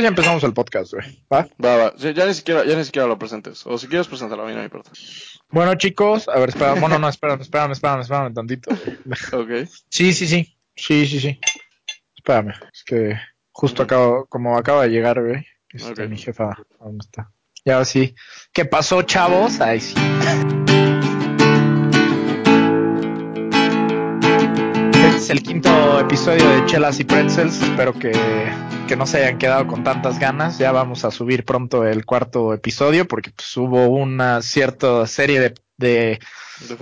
Ya empezamos el podcast, güey. ¿Va? Va, va. Sí, Ya ni siquiera, ya ni siquiera lo presentes. O si quieres presentarlo, a mí no me importa. Bueno, chicos, a ver, espera. Bueno, no, espérame, espérame, espérame, espérame tantito. Ok. Sí, sí, sí. Sí, sí, sí. Espérame. Es que justo acabo, como acaba de llegar, güey. Este, Ok. mi jefa, ¿dónde está? Y ahora sí. ¿Qué pasó, chavos? Ay, sí. Es el quinto episodio de Chelas y Pretzels. Espero que, que no se hayan quedado con tantas ganas. Ya vamos a subir pronto el cuarto episodio porque pues, hubo una cierta serie de, de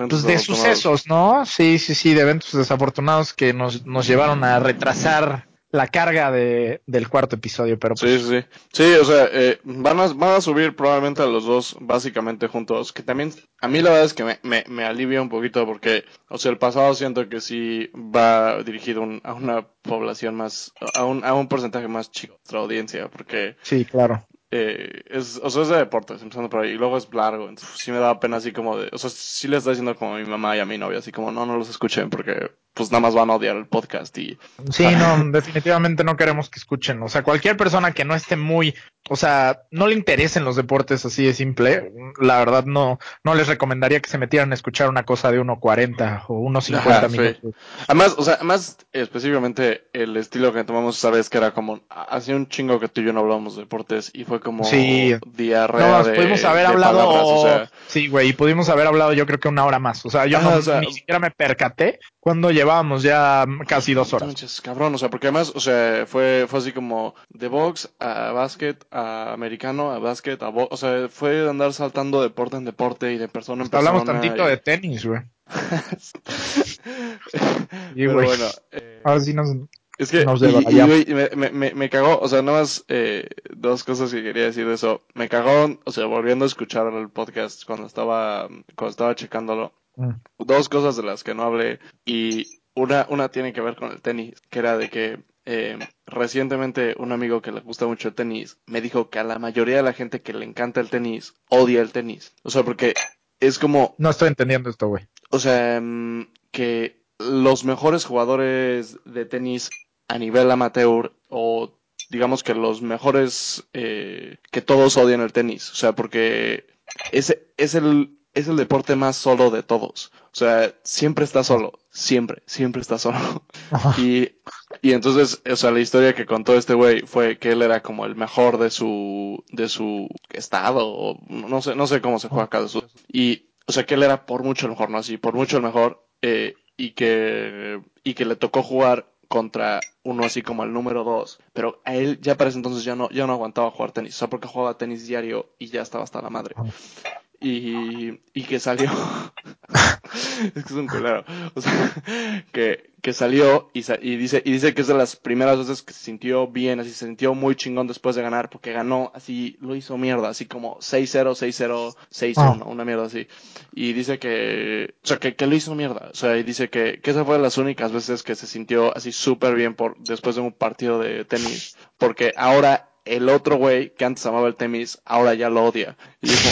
pues de sucesos, ¿no? Sí, sí, sí, de eventos desafortunados que nos, nos llevaron a retrasar la carga de, del cuarto episodio, pero pues, Sí, sí, sí. O sea, eh, van, a, van a subir probablemente a los dos básicamente juntos. Que también, a mí la verdad es que me, me, me alivia un poquito porque, o sea, el pasado siento que sí va dirigido un- a una población más, a un, a un porcentaje más chico de nuestra audiencia. Porque sí, claro. eh, es, o sea, es de deportes, empezando por ahí, y luego es largo, entonces sí me da pena así como de, o sea, sí le está diciendo como a mi mamá y a mi novia, así como, no, no los escuchen porque pues nada más van a odiar el podcast y, Sí, no, definitivamente no queremos que escuchen. O sea, cualquier persona que no esté muy, o sea, no le interesen los deportes así de simple, la verdad no, no les recomendaría que se metieran a escuchar una cosa de 1.40 o 1.50 Ajá, sí. minutos. además, o sea, además específicamente el estilo que tomamos esa vez que era como, hacía un chingo que tú y yo no hablábamos de deportes y fue como Sí. diarrea No, de, pudimos haber de hablado, palabras, o sea, sí, güey, y pudimos haber hablado yo creo que una hora más. O sea, yo Ajá, no, o sea, ni siquiera me percaté cuando llevábamos ya casi dos horas. Manches, cabrón, o sea, porque además, o sea, fue, fue así como de box a básquet, a americano, a básquet, a box, o sea, fue de andar saltando deporte en deporte y de persona en persona. Hablamos tantito y- de tenis, güey. Y, Pero bueno, eh, ahora sí nos... es que, nos y, y, me, me, me, me cagó, o sea, nada más eh, dos cosas que quería decir de eso. Me cagó, o sea, volviendo a escuchar el podcast cuando estaba, cuando estaba checándolo, Mm. dos cosas de las que no hablé y una, una tiene que ver con el tenis, que era de que eh, recientemente un amigo que le gusta mucho el tenis me dijo que a la mayoría de la gente que le encanta el tenis odia el tenis. O sea, porque es como, No estoy entendiendo esto, güey. o sea, mm, que los mejores jugadores de tenis a nivel amateur o digamos que los mejores eh, que todos odian el tenis, o sea, porque ese es el es el deporte más solo de todos. O sea, siempre está solo, siempre, siempre está solo. Y, y entonces, o sea, la historia que contó este güey fue que él era como el mejor de su, de su estado, o no sé, no sé cómo se juega de su, y, o sea, que él era por mucho el mejor, ¿no? Así, por mucho el mejor, eh, y que, y que le tocó jugar contra uno así como el número dos, pero a él ya para ese entonces ya no, ya no aguantaba jugar tenis, o sea, porque jugaba tenis diario y ya estaba hasta la madre. Y, y que salió, es que es un culero, o sea, que, que salió y, sa- y dice, y dice que es de las primeras veces que se sintió bien, así se sintió muy chingón después de ganar, porque ganó, así lo hizo mierda, así como 6-0, 6-0, 6-1, una mierda así. Y dice que, o sea, que, que lo hizo mierda, o sea, y dice que, que esa fue de las únicas veces que se sintió así súper bien por, después de un partido de tenis, porque ahora el otro güey que antes amaba el tenis, ahora ya lo odia. Y dijo,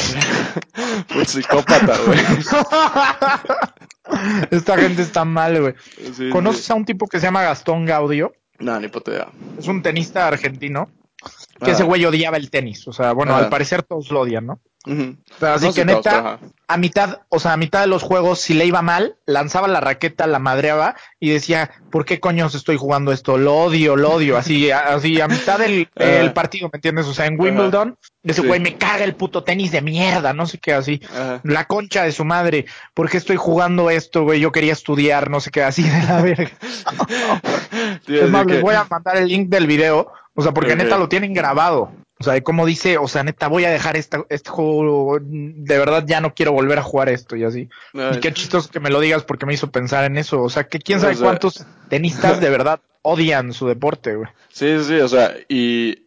pues psicópata, güey. Esta gente está mal, güey. Sí, ¿Conoces sí. a un tipo que se llama Gastón Gaudio? No, ni puta idea. Es un tenista argentino. Que Ah. ese güey odiaba el tenis. O sea, bueno, Ah. al parecer todos lo odian, ¿no? Pero así que neta, a mitad, o sea, a mitad de los juegos, si le iba mal, lanzaba la raqueta, la madreaba y decía, ¿por qué coños estoy jugando esto? Lo odio, lo odio. Así, a- así, a mitad del el partido, ¿me entiendes? O sea, en Wimbledon, ese Sí. güey me caga el puto tenis de mierda, no sé qué, así. La concha de su madre, ¿por qué estoy jugando esto, güey? Yo quería estudiar, no sé qué, así de la verga. Es más, les voy a mandar el link del video, o sea, porque neta lo tienen grabado. O sea, como dice, o sea, neta, voy a dejar esta, este juego, de verdad ya no quiero volver a jugar esto y así. no, Y qué chistoso que me lo digas porque me hizo pensar en eso. O sea, que quién O sabe sea- cuántos tenistas de verdad odian su deporte, güey. Sí, sí, sí, o sea, y...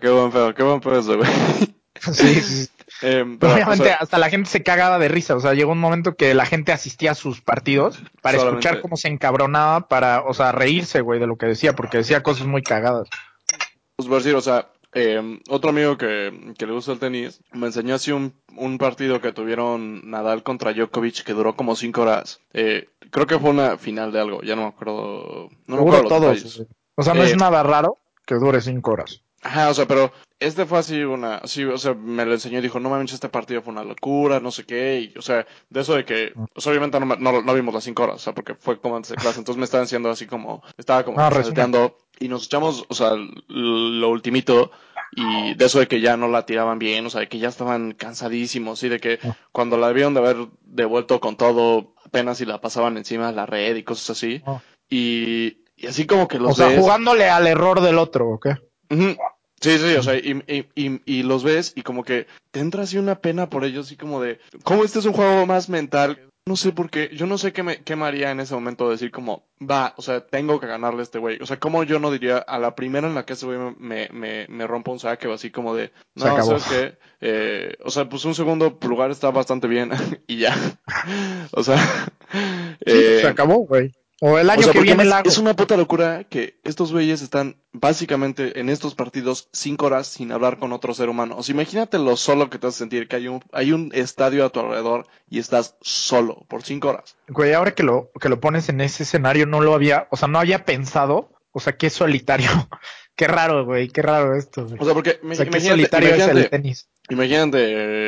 Qué buen pedo, qué buen pedo eso, güey. Sí, sí. Pero, Obviamente o sea, hasta la gente se cagaba de risa. O sea, llegó un momento que la gente asistía a sus partidos para Solamente. escuchar cómo se encabronaba para, o sea, reírse, güey, de lo que decía, porque decía cosas muy cagadas. Pues por decir, o sea, eh, otro amigo que, que le gusta el tenis me enseñó así un, un partido que tuvieron Nadal contra Djokovic que duró como cinco horas. Eh, creo que fue una final de algo, ya no me acuerdo. No me acuerdo todos. güey. O sea, no Eh, es nada raro que dure cinco horas. Ajá, o sea, pero este fue así una, sí, o sea, me lo enseñó y dijo, no mames, este partido fue una locura, no sé qué, y, o sea, de eso de que, o sea, obviamente no, no, no vimos las cinco horas, o sea, porque fue como antes de clase, entonces me estaban diciendo así como, estaba como Ah, salteando, y nos echamos, o sea, lo ultimito, y de eso de que ya no la tiraban bien, o sea, de que ya estaban cansadísimos, y de que Ah. cuando la debieron de haber devuelto con todo, apenas si la pasaban encima de la red y cosas así, Ah. y, y así como que los O sea, ves- jugándole al error del otro, ¿o qué? Sí, sí, o sea, y, y, y, y los ves y como que te entra así una pena por ellos, así como de, ¿cómo este es un juego más mental? No sé por qué, yo no sé qué me, qué me haría en ese momento decir como, va, o sea, tengo que ganarle a este güey. O sea, como yo no diría a la primera en la que ese güey me, me, me rompa un saque o así como de, Se no, acabó. ¿sabes qué? Eh, o sea, pues un segundo lugar está bastante bien y ya. o sea, Sí, eh, se acabó, güey. O el o año sea, que viene es una puta locura que estos güeyes están básicamente en estos partidos cinco horas sin hablar con otro ser humano. O sea, imagínate lo solo que te hace sentir que hay un, hay un estadio a tu alrededor y estás solo por cinco horas. Güey, ahora que lo, que lo pones en ese escenario, no lo había, o sea, no había pensado, o sea, qué solitario. qué raro, güey, qué raro esto. güey. O sea, porque O sea, qué solitario es el tenis. Imagínate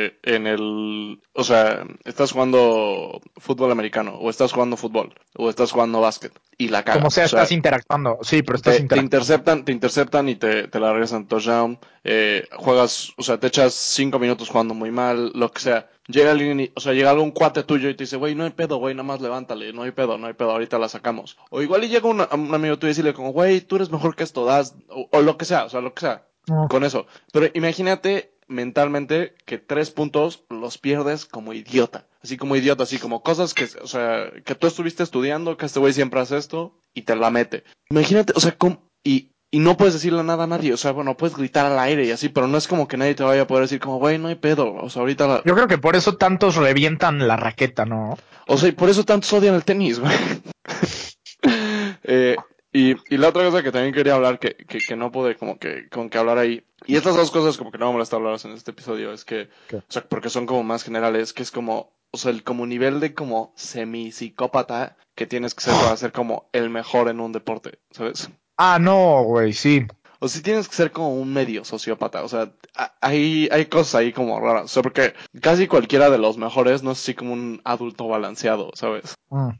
eh, en el, o sea, estás jugando fútbol americano o estás jugando fútbol o estás jugando básquet y la cagas. Como sea, O sea, estás interactuando. Sí, pero estás te, te interceptan, te interceptan y te, te la regresan touchdown, eh, juegas, o sea, te echas cinco minutos jugando muy mal, lo que sea. Llega alguien, y- o sea, llega algún cuate tuyo y te dice, güey, no hay pedo, güey, nada más levántale, no hay pedo, no hay pedo, ahorita la sacamos. O igual y llega un, un amigo tuyo y decirle como, güey, tú eres mejor que esto, das, o, o lo que sea, o sea, lo que sea, con eso. Pero imagínate mentalmente que tres puntos los pierdes como idiota. Así como idiota, así como cosas que, o sea, que tú estuviste estudiando, que este güey siempre hace esto y te la mete. Imagínate, o sea, ¿cómo? y, y no puedes decirle nada a nadie, o sea, bueno, puedes gritar al aire y así, pero no es como que nadie te vaya a poder decir como, güey, no hay pedo, o sea, ahorita la... Yo creo que por eso tantos revientan la raqueta, ¿no? O sea, y por eso tantos odian el tenis, güey. Eh, y, y la otra cosa que también quería hablar, que, que, que no pude como que, como que hablar ahí, y estas dos cosas como que no me molesta hablarlas en este episodio, es que, ¿Qué? o sea, porque son como más generales, que es como, o sea, el como nivel de como semi-psicópata que tienes que ser para ser como el mejor en un deporte, ¿sabes? Ah, no, güey, sí. O si tienes que ser como un medio sociópata, o sea, hay, hay cosas ahí como raras, o sea, porque casi cualquiera de los mejores no es así como un adulto balanceado, ¿sabes? Mm.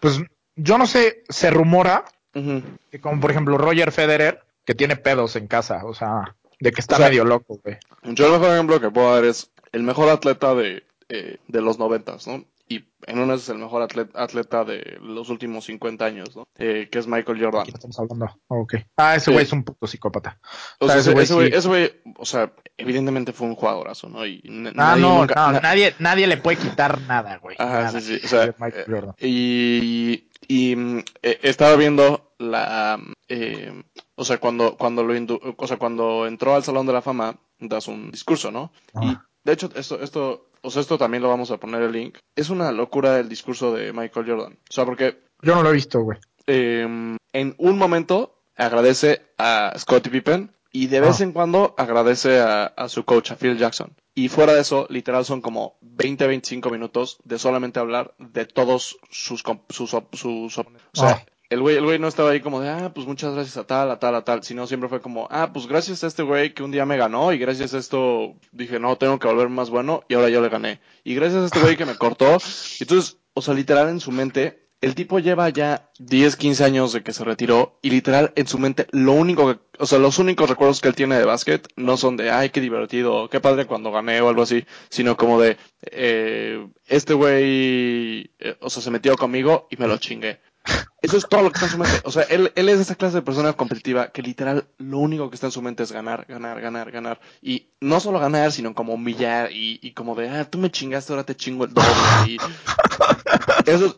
Pues yo no sé, se rumora Que como por ejemplo Roger Federer, que tiene pedos en casa, o sea, de que está O sea, medio loco, güey. Yo el mejor ejemplo que puedo dar es el mejor atleta de, eh, de los noventas, ¿no? Y en uno es el mejor atleta, atleta de los últimos 50 años, ¿no? Eh, que es Michael Jordan. ¿Quién estamos hablando? Ok. Ah, ese Sí. güey es un puto psicópata. O O sea, sea, ese güey ese güey, sí. ese güey, o sea, evidentemente fue un jugadorazo, ¿no? Y Ah, nadie no, nunca- no, na- nadie, nadie le puede quitar nada, güey. Ajá, nada. sí, sí, o sea, Michael eh, Jordan. Y, y mm, eh, estaba viendo la, eh, o sea, cuando, cuando lo o sea, cuando entró al Salón de la Fama, das un discurso, ¿no? Y Ajá. de hecho, esto, esto, o sea, esto también lo vamos a poner el link. Es una locura el discurso de Michael Jordan. O sea, porque Yo no lo he visto, güey. eh, en un momento agradece a Scottie Pippen y de vez Ah. en cuando agradece a, a su coach, a Phil Jackson. Y fuera de eso, literal son como 20, 25 minutos de solamente hablar de todos sus, sus, sus op- o sea, Ah. el güey, el güey no estaba ahí como de, ah, pues muchas gracias a tal, a tal, a tal, sino siempre fue como, ah, pues gracias a este güey que un día me ganó y gracias a esto dije, no, tengo que volver más bueno y ahora yo le gané. Y gracias a este güey que me cortó. Entonces, o sea, literal en su mente, el tipo lleva ya 10, 15 años de que se retiró y literal en su mente lo único que, o sea, los únicos recuerdos que él tiene de básquet no son de, ay, qué divertido, qué padre cuando gané o algo así, sino como de, eh, este güey, eh, o sea, se metió conmigo y me lo chingué. Eso es todo lo que está en su mente. O sea, él, él es esa clase de persona competitiva que literal lo único que está en su mente es ganar, ganar, ganar, ganar. Y no solo ganar, sino como humillar y, y como de, ah, tú me chingaste, ahora te chingo el doble. Y eso,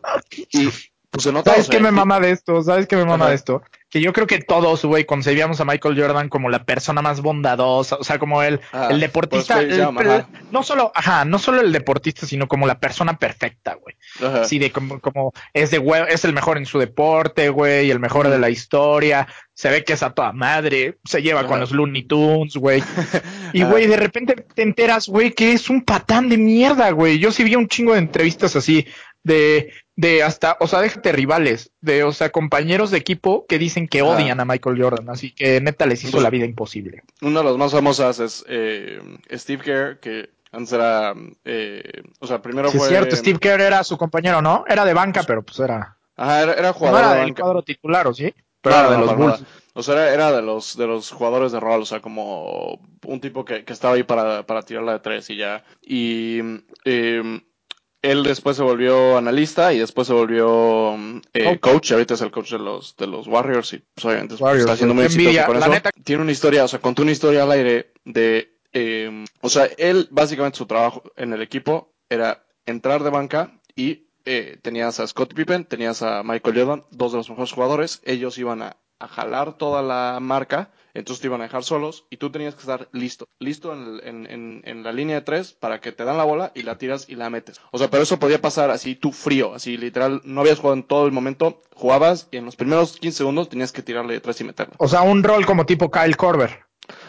y pues se nota. ¿Sabes o sea, qué me mama de esto? ¿Sabes qué me mama Ajá. de esto? Que yo creo que todos, güey, concebíamos a Michael Jordan como la persona más bondadosa, o sea, como el, Ah, el deportista, pues, güey, el- no solo, ajá, no solo el deportista, sino como la persona perfecta, güey. Así de como, como es de hue- es el mejor en su deporte, güey, el mejor de la historia, se ve que es a toda madre, se lleva Ajá. con los Looney Tunes, güey. Y güey, de repente te enteras, güey, que es un patán de mierda, güey. Yo sí vi un chingo de entrevistas así de de hasta, o sea, déjate rivales, de, o sea, compañeros de equipo que dicen que odian a Michael Jordan, así que neta les hizo la vida imposible. Una de las más famosas es eh, Steve Kerr, que antes era, eh, o sea, primero sí, fue... es cierto, Steve Kerr era su compañero, ¿no? Era de banca, pero pues era... Ajá, era, era jugador no era de del banca. cuadro titular, ¿o sí? Pero No, era de los Bulls. nada. O sea, era, era de los de los jugadores de rol, o sea, como un tipo que, que estaba ahí para, para tirarla de tres y ya. Y eh, él después se volvió analista y después se volvió eh, Coach. coach. Ahorita es el coach de los de los Warriors y pues, obviamente Warriors, está haciendo muy exitoso envidia. con eso. neta- Tiene una historia, o sea, contó una historia al aire de, eh, o sea, él básicamente su trabajo en el equipo era entrar de banca y eh, tenías a Scott Pippen, tenías a Michael Jordan, dos de los mejores jugadores. Ellos iban a, a jalar toda la marca, entonces te iban a dejar solos y tú tenías que estar listo, listo en, en- en- en la línea de tres para que te dan la bola y la tiras y la metes. O sea, pero eso podía pasar así tú frío, así literal, no habías jugado en todo el momento, jugabas y en los primeros 15 segundos tenías que tirarle de tres y meterla. O sea, un rol como tipo Kyle Korver.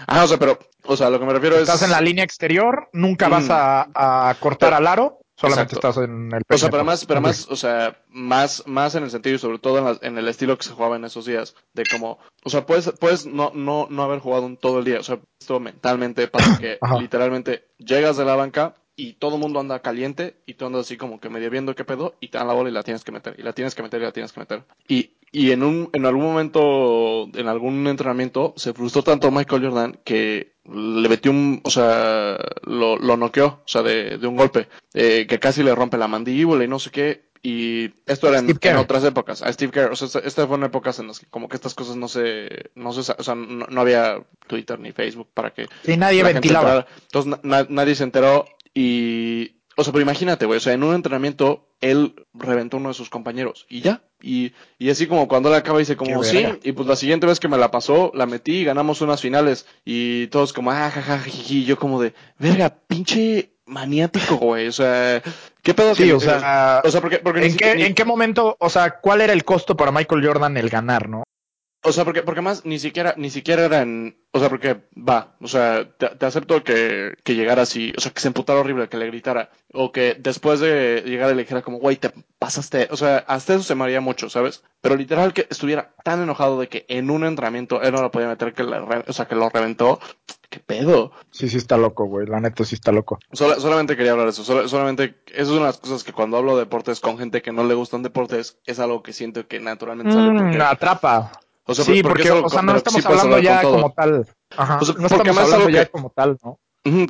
Ah, o sea, pero, o sea, lo que me refiero es... Estás en la línea exterior, nunca Mm. vas a, a cortar Pero- al aro, solamente Exacto. estás en el O sea, pero más, pero más, o sea, más, más en el sentido y sobre todo en, la- en el estilo que se jugaba en esos días, de como, o sea, puedes, puedes no, no, no haber jugado un todo el día, o sea, esto mentalmente pasa que Ajá. literalmente llegas de la banca y todo el mundo anda caliente y tú andas así como que medio viendo qué pedo y te dan la bola y la tienes que meter, y la tienes que meter y la tienes que meter. Y, y en un, en algún momento, en algún entrenamiento, se frustró tanto Michael Jordan que le metió un, o sea, lo, lo noqueó, o sea, de, de un golpe, eh, que casi le rompe la mandíbula y no sé qué. Y esto era en, otras épocas, a Steve Kerr, o sea, esta- estas fueron épocas en las que como que estas cosas no se, no se, o sea, no, no había Twitter ni Facebook para que Sí, nadie ventilaba. Entonces na- na- nadie se enteró y, o sea, pero imagínate, güey, o sea, en un entrenamiento él reventó a uno de sus compañeros y ya. Y, y así como cuando él acaba dice como, sí, y pues la siguiente vez que me la pasó, la metí y ganamos unas finales. Y todos como, ah, jaja, jiji", y yo como de, verga, pinche maniático, güey, o sea, ¿qué pedo Sí, que- o sea, o sea, porque, porque ¿en qué, ni- ¿en qué momento, o sea, cuál era el costo para Michael Jordan el ganar, no? O sea, porque, porque más ni siquiera, ni siquiera era en, o sea, porque va, o sea, te, te acepto que, que llegara así, o sea, que se emputara horrible, que le gritara, o que después de llegar le dijera como, güey, te pasaste, o sea, hasta eso se me haría mucho, ¿sabes? Pero literal que estuviera tan enojado de que en un entrenamiento él no lo podía meter, que le o sea, que lo reventó, qué pedo. Sí, sí está loco, güey. La neta sí está loco. Sola- solamente quería hablar de eso, sola- solamente, eso es una de las cosas que cuando hablo de deportes con gente que no le gustan deportes, es algo que siento que naturalmente sale Mm, porque, atrapa. O sea, sí, porque o sea, no estamos sí hablando ya como tal. Ajá. O sea, no porque estamos hablando ya que- como tal, ¿no?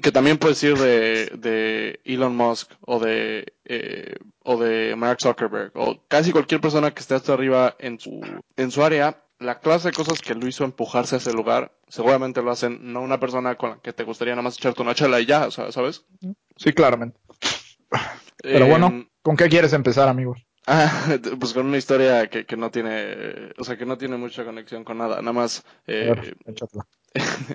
Que también puedes decir de, de Elon Musk o de, eh, o de Mark Zuckerberg o casi cualquier persona que esté hasta arriba en su, en su área. La clase de cosas que lo hizo empujarse a ese lugar, seguramente lo hacen no una persona con la que te gustaría nada más echarte una chela y ya, o sea, ¿sabes? Sí, claramente. Pero Eh, bueno, ¿con qué quieres empezar, amigos? Ah, pues con una historia que, que no tiene, o sea, que no tiene mucha conexión con nada, nada más, eh.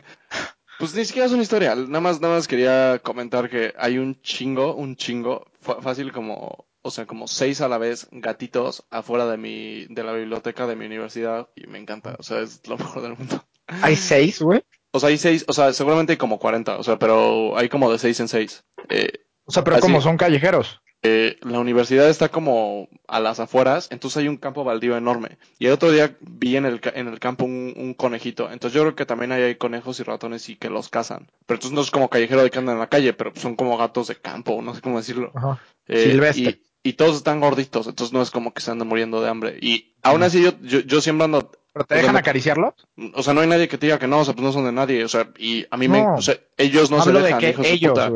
Pues ni siquiera es una historia, nada más, nada más quería comentar que hay un chingo, un chingo, fácil como, o sea, como seis a la vez gatitos afuera de mi, de la biblioteca de mi universidad y me encanta, o sea, es lo mejor del mundo. Hay seis, güey. O sea, hay seis, o sea, seguramente hay como 40, o sea, pero hay como de seis en seis. Eh, O sea, pero Así- como son callejeros. Eh, la universidad está como a las afueras, entonces hay un campo baldío enorme. Y el otro día vi en el, en el campo un, un conejito. Entonces yo creo que también ahí hay conejos y ratones y que los cazan. Pero entonces no es como callejero de que andan en la calle, pero son como gatos de campo, no sé cómo decirlo. Ajá. Eh, Silvestre. Y, y todos están gorditos, entonces no es como que se andan muriendo de hambre. Y aún así yo, yo, yo siempre ando ¿Pero te O sea, dejan acariciarlos? o sea, no hay nadie que te diga que no, o sea, pues no son de nadie, o sea, y a mí me, o sea, ellos no Hablo se de dejan, que hijos de puta.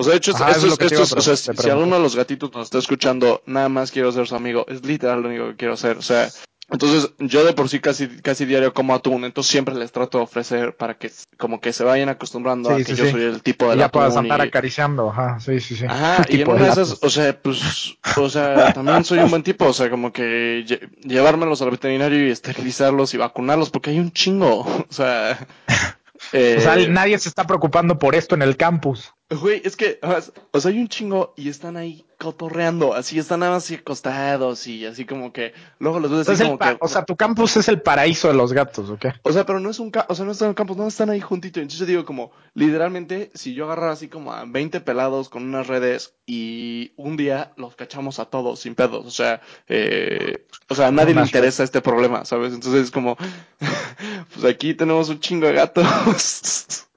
O sea, de hecho, Ajá, esto, eso es lo es- que te esto iba a es- o sea, si, alguno de los gatitos nos está escuchando, nada más quiero ser su amigo, es literal lo único que quiero hacer, o sea, entonces yo de por sí casi, casi diario como atún, entonces siempre les trato de ofrecer para que como que se vayan acostumbrando a que sí, yo sí. soy el tipo de Y ya puedas andar y- acariciando. Ajá, sí, sí, sí. Ajá, y en una de esas, o sea, pues, o sea, también soy un buen tipo, o sea, como que lle- llevármelos al veterinario y esterilizarlos y vacunarlos, porque hay un chingo, o sea, eh, O sea, nadie se está preocupando por esto en el campus. Güey, es que, o sea, hay un chingo y están ahí cotorreando, así están nada más así acostados y así como que luego los ves así como que... O sea, tu campus es el paraíso de los gatos, ¿o qué? O sea, pero no es un o sea, no están en campus, no están ahí juntitos. Entonces yo digo como, literalmente, si yo agarrara así como a 20 pelados con unas redes y un día los cachamos a todos sin pedos, o sea, eh, o sea, a nadie le interesa este problema, ¿sabes? Entonces es como, pues aquí tenemos un chingo de gatos.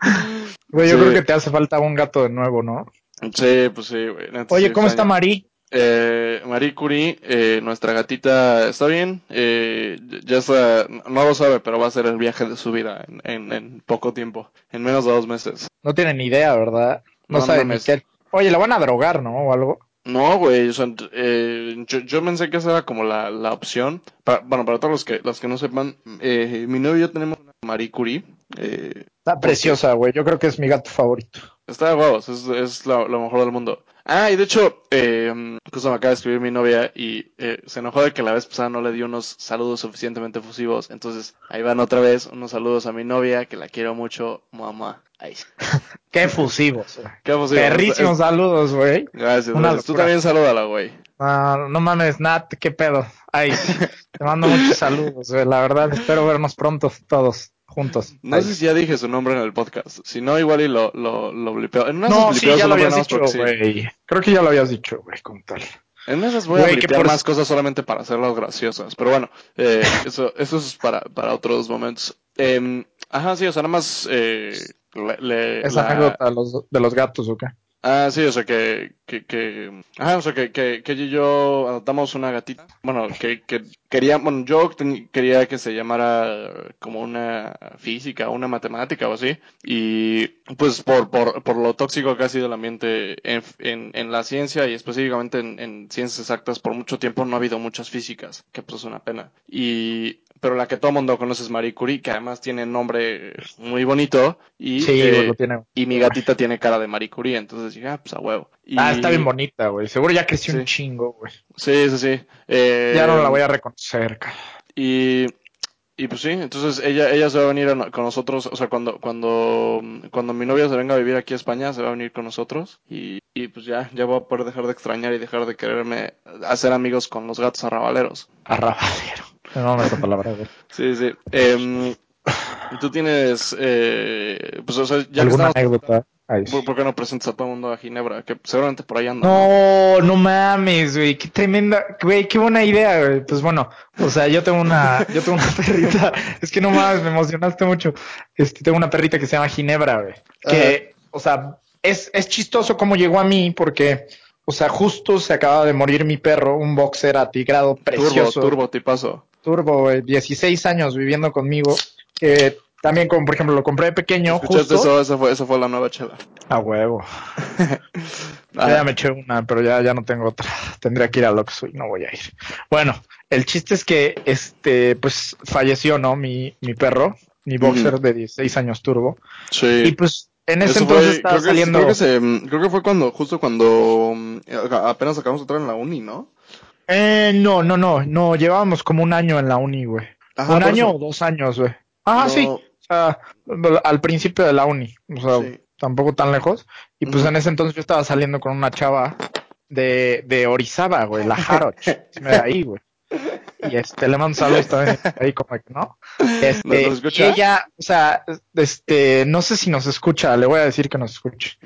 Güey, yo creo que te hace falta un gato de nuevo, ¿no? Sí, pues sí, güey. Oye, ¿cómo está Mari? Eh, Marie Curie, eh, nuestra gatita está bien, eh, ya está, no lo sabe, pero va a ser el viaje de su vida en, en, poco tiempo, en menos de dos meses. No tiene ni idea, ¿verdad? No, sabe ni qué. Oye, la van a drogar, ¿no? O algo. No, güey, eh, yo, yo, pensé que esa era como la, la opción. bueno, para todos los que, los que no sepan, eh, mi novio y yo tenemos una Marie Curie. Eh, Está preciosa, güey. Yo creo que es mi gato favorito. Está de huevos, es, es lo, mejor del mundo. Ah, y de hecho, eh, justo me acaba de escribir mi novia y eh, se enojó de que la vez pasada no le di unos saludos suficientemente fusivos. Entonces, ahí van otra vez unos saludos a mi novia, que la quiero mucho, mamá. Ahí. Qué fusivos. Qué fusivos. Perrísimos saludos, güey. Gracias. Tú también salúdala, güey. No mames, Nat, qué pedo. Ay, te mando muchos saludos, güey. La verdad, espero vernos pronto todos juntos. No sé si ya dije su nombre en el podcast. Si no, igual y lo, lo, lo blipeo. no, sí, ya lo habías dicho, güey. Creo que ya lo habías dicho, güey, con tal. En esas voy a blipear más cosas solamente para hacerlas graciosas. Pero bueno, eh, eso, eso es para, para otros momentos. Eh, ajá, sí, o sea, nada más... Eh, le, Esa anécdota de los, de los gatos, ¿o qué? Ah, sí, o sea que, que, que, ajá, o sea que, que, que y yo adoptamos una gatita, bueno, que, que quería, bueno, yo quería que se llamara como una física, una matemática o así, y pues por, por, por lo tóxico que ha sido el ambiente en, en, en la ciencia y específicamente en, en, ciencias exactas, por mucho tiempo no ha habido muchas físicas, que pues es una pena. Y, pero la que todo mundo conoce es Marie Curie, que además tiene nombre muy bonito, y, eh, y mi gatita tiene cara de Marie Curie, entonces dije, ah, pues a huevo. Ah, está bien bonita, güey, seguro ya creció un chingo, güey. Sí, sí, sí. Eh, ya no la voy a reconocer cerca. Y, y pues sí, entonces ella, ella se va a venir con nosotros, o sea, cuando, cuando, cuando mi novia se venga a vivir aquí a España, se va a venir con nosotros y, y pues ya, ya voy a poder dejar de extrañar y dejar de quererme hacer amigos con los gatos arrabaleros. Arrabalero. No me palabra, güey. Sí, sí. Eh, tú tienes, eh, pues, o sea, ya ¿Alguna anécdota? ¿Por, qué no presentas a todo el mundo a Ginebra? Que seguramente por ahí anda. No, no mames, güey. Qué tremenda, güey, qué buena idea, güey. Pues bueno, o sea, yo tengo una, yo tengo una perrita. Es que no mames, me emocionaste mucho. Este, tengo una perrita que se llama Ginebra, güey. Que, o sea, es, es chistoso cómo llegó a mí porque, o sea, justo se acaba de morir mi perro, un boxer atigrado precioso. Turbo, turbo, tipazo. Turbo, güey. 16 años viviendo conmigo. También, como por ejemplo, lo compré de pequeño. ¿Escuchaste eso? Esa fue, esa fue la nueva chela. A huevo. ya me eché una, pero ya, ya no tengo otra. Tendría que ir al Oxxo y no voy a ir. Bueno, el chiste es que, este, pues, falleció, ¿no? Mi, mi perro, mi boxer de 16 años turbo. Sí. Y pues, en ese entonces estaba saliendo. Creo que, creo que fue cuando, justo cuando mm, apenas acabamos de entrar en la uni, ¿no? Eh, no, no, no, no, llevábamos como un año en la uni, güey. un año o dos años, güey. Ah, sí sea, al principio de la uni, o sea, tampoco tan lejos. Y pues en ese entonces yo estaba saliendo con una chava de, de Orizaba, güey, la Jaroch, de ahí, güey. Y este, le mando saludos también ahí como que, ¿no? Este, ella, o sea, este, no sé si nos escucha, le voy a decir que nos escuche.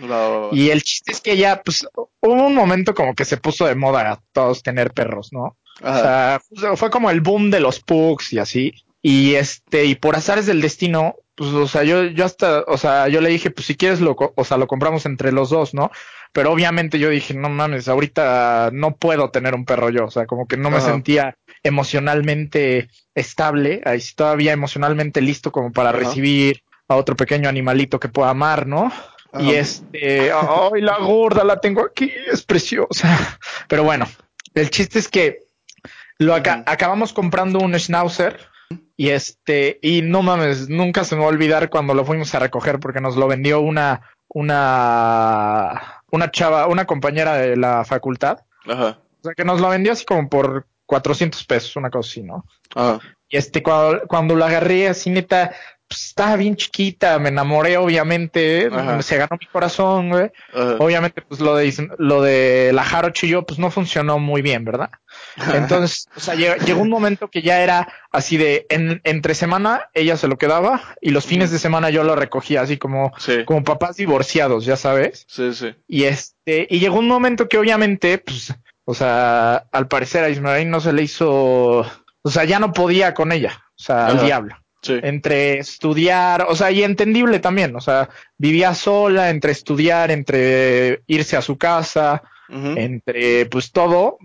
Y el chiste es que ella, pues, hubo un momento como que se puso de moda a todos tener perros, ¿no? O sea, fue como el boom de los pugs y así. Y este, y por azares del destino, pues, o sea, yo, yo hasta, o sea, yo le dije, pues si quieres lo, o sea, lo compramos entre los dos, ¿no? Pero obviamente yo dije, no mames, ahorita no puedo tener un perro yo, o sea, como que no me sentía emocionalmente estable, ahí todavía emocionalmente listo como para recibir a otro pequeño animalito que pueda amar, ¿no? Y este, ay, la gorda la tengo aquí, es preciosa. Pero bueno, el chiste es que lo acabamos comprando un schnauzer y este, y no mames, nunca se me va a olvidar cuando lo fuimos a recoger porque nos lo vendió una, una, una chava, una compañera de la facultad. Ajá. O sea, que nos lo vendió así como por 400 pesos, una cosa así, ¿no? Ajá. Y este, cuando, cuando lo agarré así neta, pues, estaba bien chiquita, me enamoré, obviamente, Ajá. se ganó mi corazón, güey. Ajá. Obviamente, pues lo de, lo de la Jarocho y yo, pues no funcionó muy bien, ¿verdad? Entonces, o sea, llegó, llegó un momento que ya era así de, en, entre semana ella se lo quedaba y los fines de semana yo lo recogía, así como, Sí, como papás divorciados, ya sabes. sí, sí. Y este, y llegó un momento que obviamente, pues, o sea, al parecer a Ismael no se le hizo, o sea, ya no podía con ella, o sea, al diablo. Sí, Entre estudiar, o sea, y entendible también, o sea, vivía sola, entre estudiar, entre irse a su casa, entre pues todo,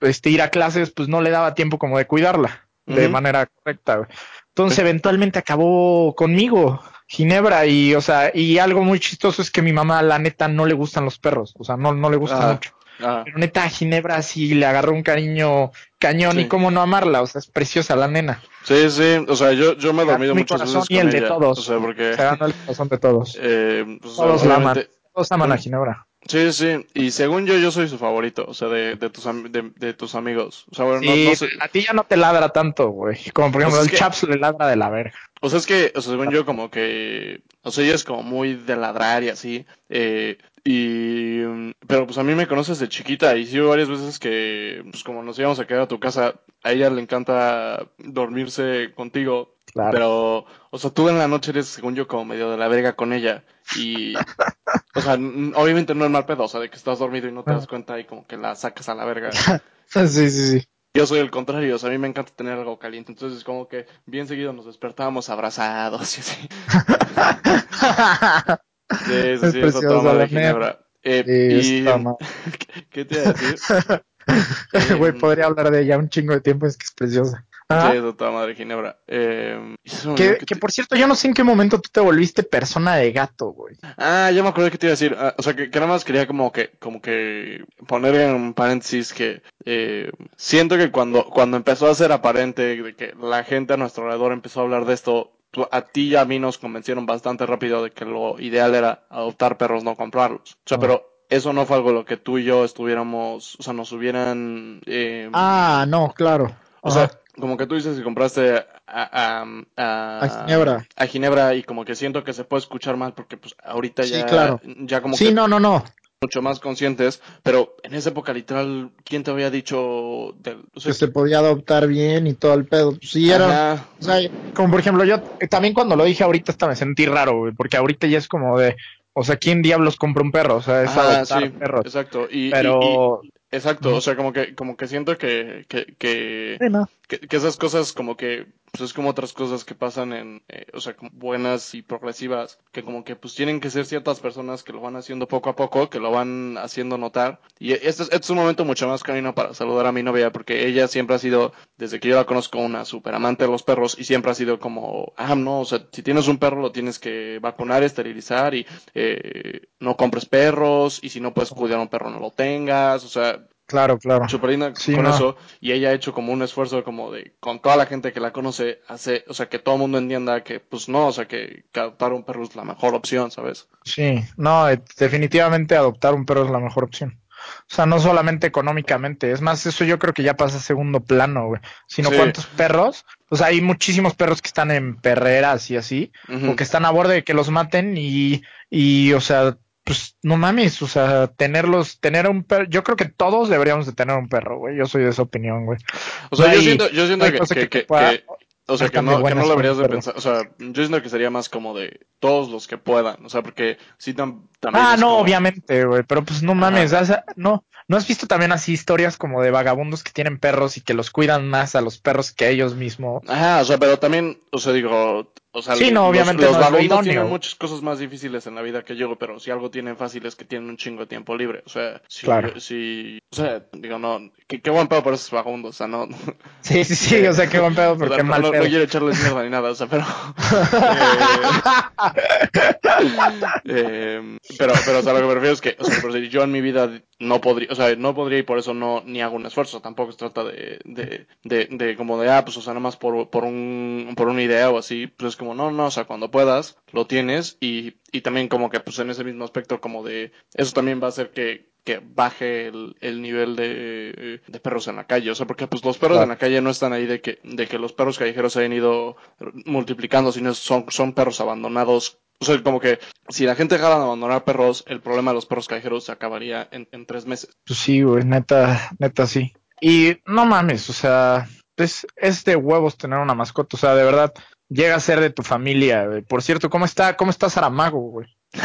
este, ir a clases, pues no le daba tiempo como de cuidarla de manera correcta. Entonces, eventualmente acabó conmigo, Ginebra, y, o sea, y algo muy chistoso es que mi mamá, la neta, no le gustan los perros, o sea, no, no le gustan Ajá. mucho. Ah, Pero neta, Ginebra sí le agarró un cariño cañón Sí. y cómo no amarla, o sea, es preciosa la nena. sí, sí. O sea, yo, yo me he dormido Mi muchas veces y el de ella. todos. O sea, porque... Se ganó el corazón de todos. eh, pues, Todos la aman. Todos aman a Ginebra. Sí, sí. Y según yo, yo soy su favorito. O sea, de, de, tus, de, de tus amigos. O sea, bueno, no- Sí, no sé. a ti ya no te ladra tanto, güey. Como por ejemplo, Pues es el que- Chaps le ladra de la verga. O sea, es que, o sea, según yo, como que, o sea, ella es como muy de ladrar y así, eh, y, mm, pero pues a mí me conoces de chiquita y sí varias veces que, pues como nos íbamos a quedar a tu casa, a ella le encanta dormirse contigo, Claro. pero, o sea, tú en la noche eres, según yo, como medio de la verga con ella, y, o sea, obviamente no es mal pedo, o sea, de que estás dormido y no te das cuenta y como que la sacas a la verga. Sí, sí, sí. Yo soy el contrario, o sea, a mí me encanta tener algo caliente, entonces como que bien seguido nos despertábamos abrazados y así. Sí, sí, Es sí, preciosa toma de Ginebra. Eh, Sí, y. ¿qué, te iba a decir? Güey, Em, podría hablar de ella un chingo de tiempo, es que es preciosa. Sí, esa toma de Ginebra. Eh, me Que, olvidó que que te- por cierto, yo no sé en qué momento tú te volviste persona de gato, güey. Ah, ya me acordé que te iba a decir. Ah, o sea, que, que nada más quería como que, como que poner en paréntesis que eh, siento que cuando, cuando empezó a ser aparente de que la gente a nuestro alrededor empezó a hablar de esto, a ti y a mí nos convencieron bastante rápido de que lo ideal era adoptar perros, no comprarlos. O sea, Ah. pero eso no fue algo lo que tú y yo estuviéramos, o sea, nos hubieran... eh, Ah, no, claro. o Ajá. sea, como que tú dices que compraste a, a, a, A Ginebra. a Ginebra y como que siento que se puede escuchar mal porque pues ahorita Sí, ya, claro. ya como sí, que no, no, no. Mucho más conscientes, pero en esa época literal, ¿quién te había dicho del, o sea, Que se podía adoptar bien y todo el pedo. Sí, era. ajá, O sea, como por ejemplo, yo también cuando lo dije ahorita hasta me sentí raro, güey, porque ahorita ya es como de, o sea, ¿quién diablos compra un perro? O sea, es ajá, adoptar sí, perros. exacto, y, Pero, y- exacto, o sea, como que, como que siento que, que, que, Sí, no. que, que esas cosas como que pues es como otras cosas que pasan en eh, o sea buenas y progresivas que como que pues tienen que ser ciertas personas que lo van haciendo poco a poco que lo van haciendo notar. Y este es, este es un momento mucho más canino para saludar a mi novia porque ella siempre ha sido desde que yo la conozco una super amante de los perros y siempre ha sido como ah no o sea si tienes un perro lo tienes que vacunar esterilizar y eh, no compres perros y si no puedes cuidar a un perro no lo tengas o sea Claro, claro. super linda Sí, con no. eso y ella ha hecho como un esfuerzo como de con toda la gente que la conoce hace o sea que todo el mundo entienda que pues no o sea que, que adoptar un perro es la mejor opción sabes Sí, no, eh, definitivamente adoptar un perro es la mejor opción. O sea, no solamente económicamente, es más, eso yo creo que ya pasa a segundo plano, güey. Sino Sí. cuántos perros, o sea, hay muchísimos perros que están en perreras y así, o que están a borde de que los maten y, y, o sea, pues no mames, o sea, tenerlos, tener un perro, yo creo que todos deberíamos de tener un perro, güey. Yo soy de esa opinión, güey. o sea no yo siento yo siento que, cosa que, que te que- pueda- que- o sea que no, que no con deberías de pensar o sea yo siento que sería más como de todos los que puedan o sea porque sí tam- también Ah, no, como- obviamente, güey, pero pues no mames, o sea, no, no has visto también así historias como de vagabundos que tienen perros y que los cuidan más a los perros que ellos mismos. Ajá, o sea, pero también, o sea, digo, o sea, Sí, no, los- obviamente los, no es lo vagabundos idóneo. tienen muchas cosas más difíciles en la vida que yo, pero si algo tienen fácil es que tienen un chingo de tiempo libre, o sea, si, Claro. si o sea, digo, no, qué, qué buen pedo por esos vagabundos, o sea, no, Sí, sí, sí, o sea, qué buen pedo, o sea, porque no, mal no- no pedo. quiero echarles mierda ni nada, o sea, pero, eh, eh, pero, pero, o sea, lo que me refiero es que, o sea, por decir, yo en mi vida no podría, o sea, no podría y por eso no, ni hago un esfuerzo. Tampoco se trata de, de, de, de como de, ah, pues, o sea, nada más por, por un, por una idea o así. Pues es como, no, no, o sea, cuando puedas, lo tienes y, y también como que, pues en ese mismo aspecto, como de, eso también va a hacer que, que baje el, el nivel de, de, perros en la calle. O sea, porque pues los perros claro. en la calle no están ahí de que, de que los perros callejeros se hayan ido multiplicando, sino son, son perros abandonados. O sea, como que si la gente dejara de abandonar perros, el problema de los perros callejeros se acabaría en, en tres meses. Pues sí, güey, neta, neta sí. Y no mames, o sea, es, es de huevos tener una mascota. O sea, de verdad, llega a ser de tu familia. Güey. Por cierto, ¿cómo está, cómo está Saramago, güey?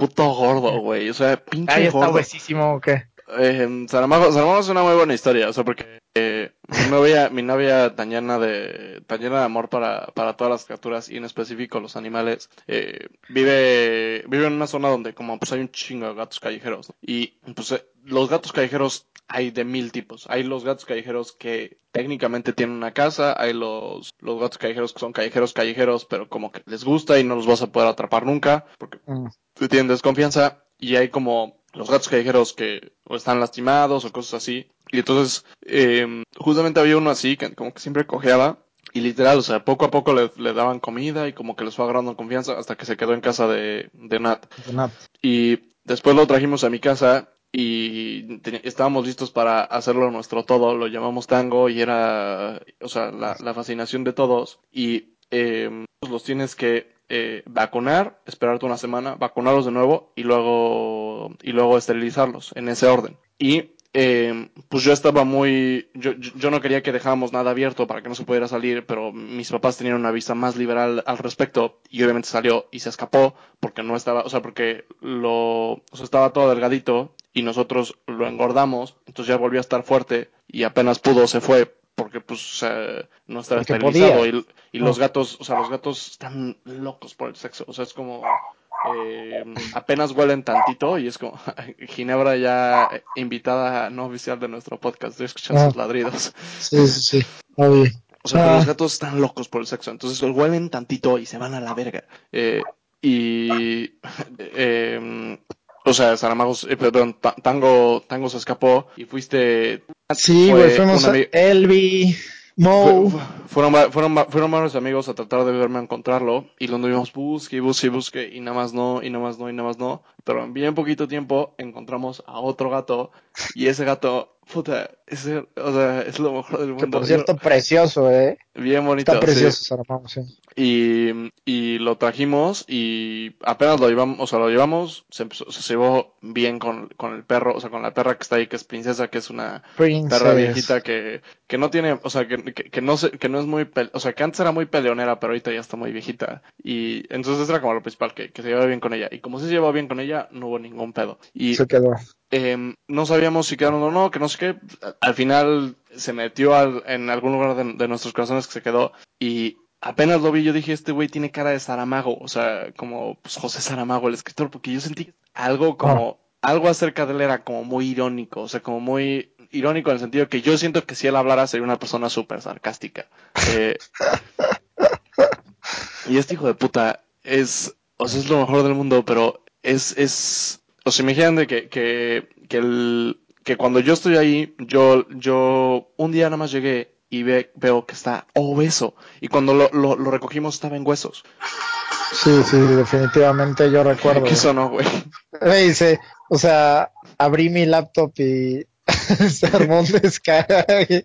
Puto gordo, güey. O sea, pinche Ahí está gordo. huesísimo, ¿o qué? Eh, Saramago, Saramago es una muy buena historia, o sea, porque eh, mi novia, mi novia tan llena de, tan llena de amor para, para todas las criaturas y en específico los animales, eh, vive, vive en una zona donde como pues hay un chingo de gatos callejeros, ¿no? y pues eh, los gatos callejeros hay de mil tipos. Hay los gatos callejeros que técnicamente tienen una casa, hay los, los gatos callejeros que son callejeros callejeros, pero como que les gusta y no los vas a poder atrapar nunca, porque Mm. te tienen desconfianza, y hay como los gatos callejeros que o están lastimados o cosas así. Y entonces, eh, justamente había uno así que como que siempre cojeaba. Y literal, o sea, poco a poco le, le daban comida y como que les fue agarrando confianza hasta que se quedó en casa de, de Nat. De nada. Y después lo trajimos a mi casa y te- estábamos listos para hacerlo nuestro todo. Lo llamamos tango y era, o sea, la, la fascinación de todos. Y eh, los tienes que eh, vacunar, esperarte una semana, vacunarlos de nuevo y luego, y luego esterilizarlos en ese orden. Y eh, pues yo estaba muy, yo, yo yo no quería que dejáramos nada abierto para que no se pudiera salir, pero mis papás tenían una vista más liberal al respecto y obviamente salió y se escapó porque no estaba, o sea, porque lo, o sea, estaba todo delgadito y nosotros lo engordamos, entonces ya volvió a estar fuerte y apenas pudo se fue porque pues o sea, no estaba Porque esterilizado y, y los gatos, o sea, los gatos están locos por el sexo, o sea, es como eh, apenas huelen tantito y es como Ginebra ya eh, invitada no oficial de nuestro podcast, estoy escuchando Ah. sus ladridos. Sí, sí, sí. Obvio. O sea, pero Ah. los gatos están locos por el sexo, entonces huelen tantito y se van a la verga. Eh, y, eh, o sea, Saramagos, eh, perdón, Ta- Tango, Tango se escapó y fuiste. Sí, fue güey, fuimos a Elvi, Mo. fue- fueron, fueron, fueron varios amigos a tratar de verme a encontrarlo y lo anduvimos busque y busque y busque y nada más no, y nada más no, y nada más no. Pero en bien poquito tiempo encontramos a otro gato y ese gato, puta, ese, o sea, es lo mejor del Que mundo. por cierto, precioso, eh. Bien bonito. Está sí. precioso, Saramago, sí. Y, y lo trajimos y apenas lo llevamos, o sea, lo llevamos, se, empezó- se llevó bien con, con el perro, o sea, con la perra que está ahí, que es princesa, que es una perra viejita que, que no tiene, o sea, que, que, que no se, que no es muy, o sea, que antes era muy peleonera, pero ahorita ya está muy viejita. Y entonces era como lo principal, que, que se llevaba bien con ella. Y como se llevaba bien con ella, no hubo ningún pedo. Y Se quedó. eh, no sabíamos si quedaron o no, que no sé qué. Al final se metió al- en algún lugar de, de nuestros corazones que se quedó y apenas lo vi yo dije, este güey tiene cara de Saramago, o sea, como pues, José Saramago, el escritor, porque yo sentí algo como, algo acerca de él era como muy irónico, o sea, como muy irónico en el sentido que yo siento que si él hablara sería una persona súper sarcástica. Eh, y este hijo de puta es, o sea, es lo mejor del mundo, pero es, es, o sea, imagínate que, que, que el, que cuando yo estoy ahí, yo, yo, un día nada más llegué y ve, veo que está obeso. Y cuando lo, lo, lo recogimos estaba en huesos. Sí, sí, definitivamente yo recuerdo. ¿Qué sonó, güey? Me dice, o sea, abrí mi laptop y se armó un descargue.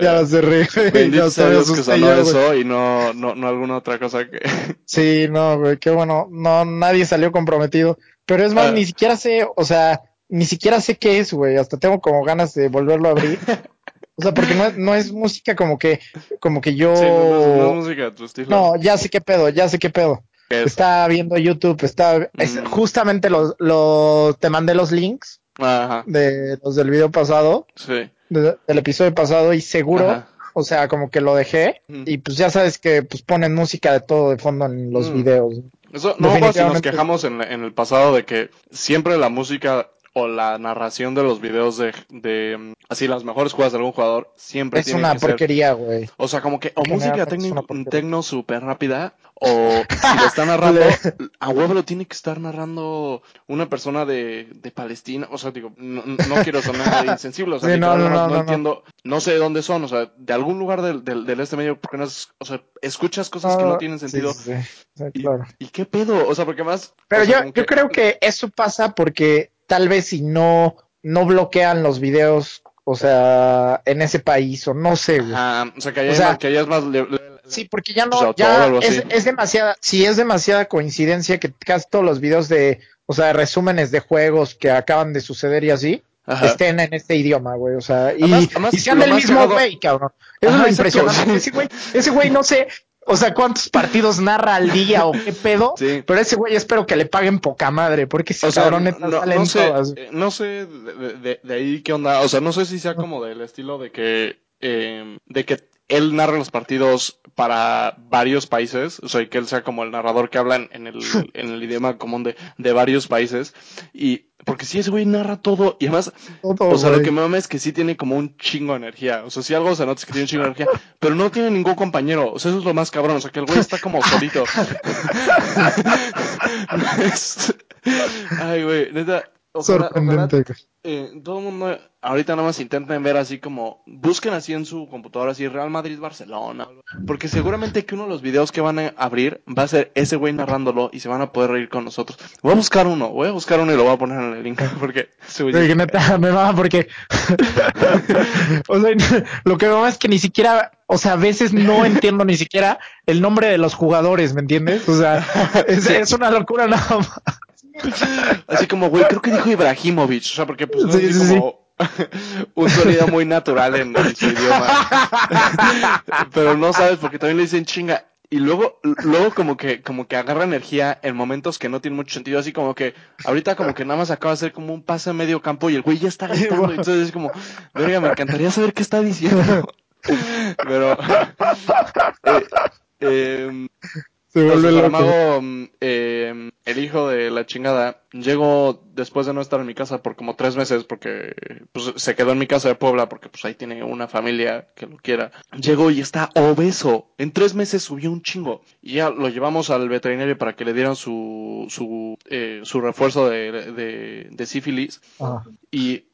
ya se ríe. Bendito sea Dios que yo, eso y no, no, no alguna otra cosa que... Sí, no, güey, qué bueno. No, nadie salió comprometido. Pero es más, Ah. ni siquiera sé, o sea, ni siquiera sé qué es, güey. Hasta tengo como ganas de volverlo a abrir. O sea, porque no es, no es música como que, como que yo. Sí, no, no es- música tu estilo. No, ya sé qué pedo, ya sé qué pedo. ¿Qué es? Está viendo YouTube, está, es Mm. justamente los, los, te mandé los links Ajá, de los del video pasado, sí. de- del episodio pasado y seguro, Ajá. o sea, como que lo dejé Mm. y pues ya sabes que pues ponen música de todo de fondo en los Mm. videos. Eso, no acuerdo si nos quejamos en, en el pasado de que siempre la música o la narración de los videos de, de mm, así las mejores jugadas de algún jugador siempre Es tiene una que porquería, güey. o sea, como que o música tecno, tecno súper rápida, o si lo está narrando, a huevo lo tiene que estar narrando una persona de, de Palestina. O sea, digo, no, no quiero sonar insensible, o sea, Sí, no, entiendo, no sé de dónde son, o sea, de algún lugar del, del, del este medio, porque no es, o sea, escuchas cosas que no tienen Sí, sentido. sí, sí. Y, claro. ¿Y qué pedo? O sea, porque más. Pero sea, yo, yo creo que eso pasa porque tal vez si no, no bloquean los videos, o sea, en ese país, o no sé, güey. Ajá, o sea, que allá, O hay sea, más- que allá es más. le- le- Sí, porque ya Pues, no, autor o ya algo es, es demasiada, sí es demasiada coincidencia que casi todos los videos de, o sea, resúmenes de juegos que acaban de suceder y así, Ajá. estén en este idioma, güey, o sea, y, Además- además, y sean del mismo güey, cabrón. Eso Ajá, es lo impresionante. Ese güey, ese güey no sé, o sea, cuántos partidos narra al día o qué pedo, Sí. pero ese güey espero que le paguen poca madre, porque sea, cabrón no, no sé, todas. eh, no sé de, de- de ahí qué onda. O sea, no sé si sea como del estilo de que, eh, de que él narra los partidos para varios países. O sea, que él sea como el narrador que habla en, el, en el idioma común de, de varios países. Y, porque si ese güey narra todo. Y además, Todo, o sea, lo que me mama es que sí tiene como un chingo de energía. O sea, si algo se nota es que tiene un chingo de energía, pero no tiene ningún compañero. O sea, eso es lo más cabrón. O sea, que el güey está como solito. Ay, güey, neta. Ojalá- Sorprendente. eh, todo el mundo ahorita nada más intenten ver así como busquen así en su computadora así Real Madrid Barcelona porque seguramente que uno de los videos que van a abrir va a ser ese güey narrándolo y se van a poder reír con nosotros voy a buscar uno voy a buscar uno y lo voy a poner en el link porque que neta, me mama porque. o sea, lo que me mama es que ni siquiera. O sea, a veces no entiendo ni siquiera el nombre de los jugadores, ¿me entiendes? O sea, es, Sí. es una locura nada más. Así como güey creo que dijo Ibrahimovic o sea porque pues no Sí, es sí, como un sonido muy natural en, en su idioma. Pero no sabes porque también le dicen chinga. Y luego luego como que como que agarra energía en momentos que no tienen mucho sentido así como que ahorita como que nada más acaba de hacer como un pase a medio campo y el güey ya está gritando entonces es como verga me encantaría saber qué está diciendo pero eh, em, Se entonces, vuelve loco. Saramago, mm, eh, el hijo de la chingada, llegó después de no estar en mi casa por como tres meses porque pues, se quedó en mi casa de Puebla porque pues ahí tiene una familia que lo quiera. Llegó y está obeso. En tres meses subió un chingo. Y ya lo llevamos al veterinario para que le dieran su, su, eh, su refuerzo de, de, de sífilis. Ajá. Y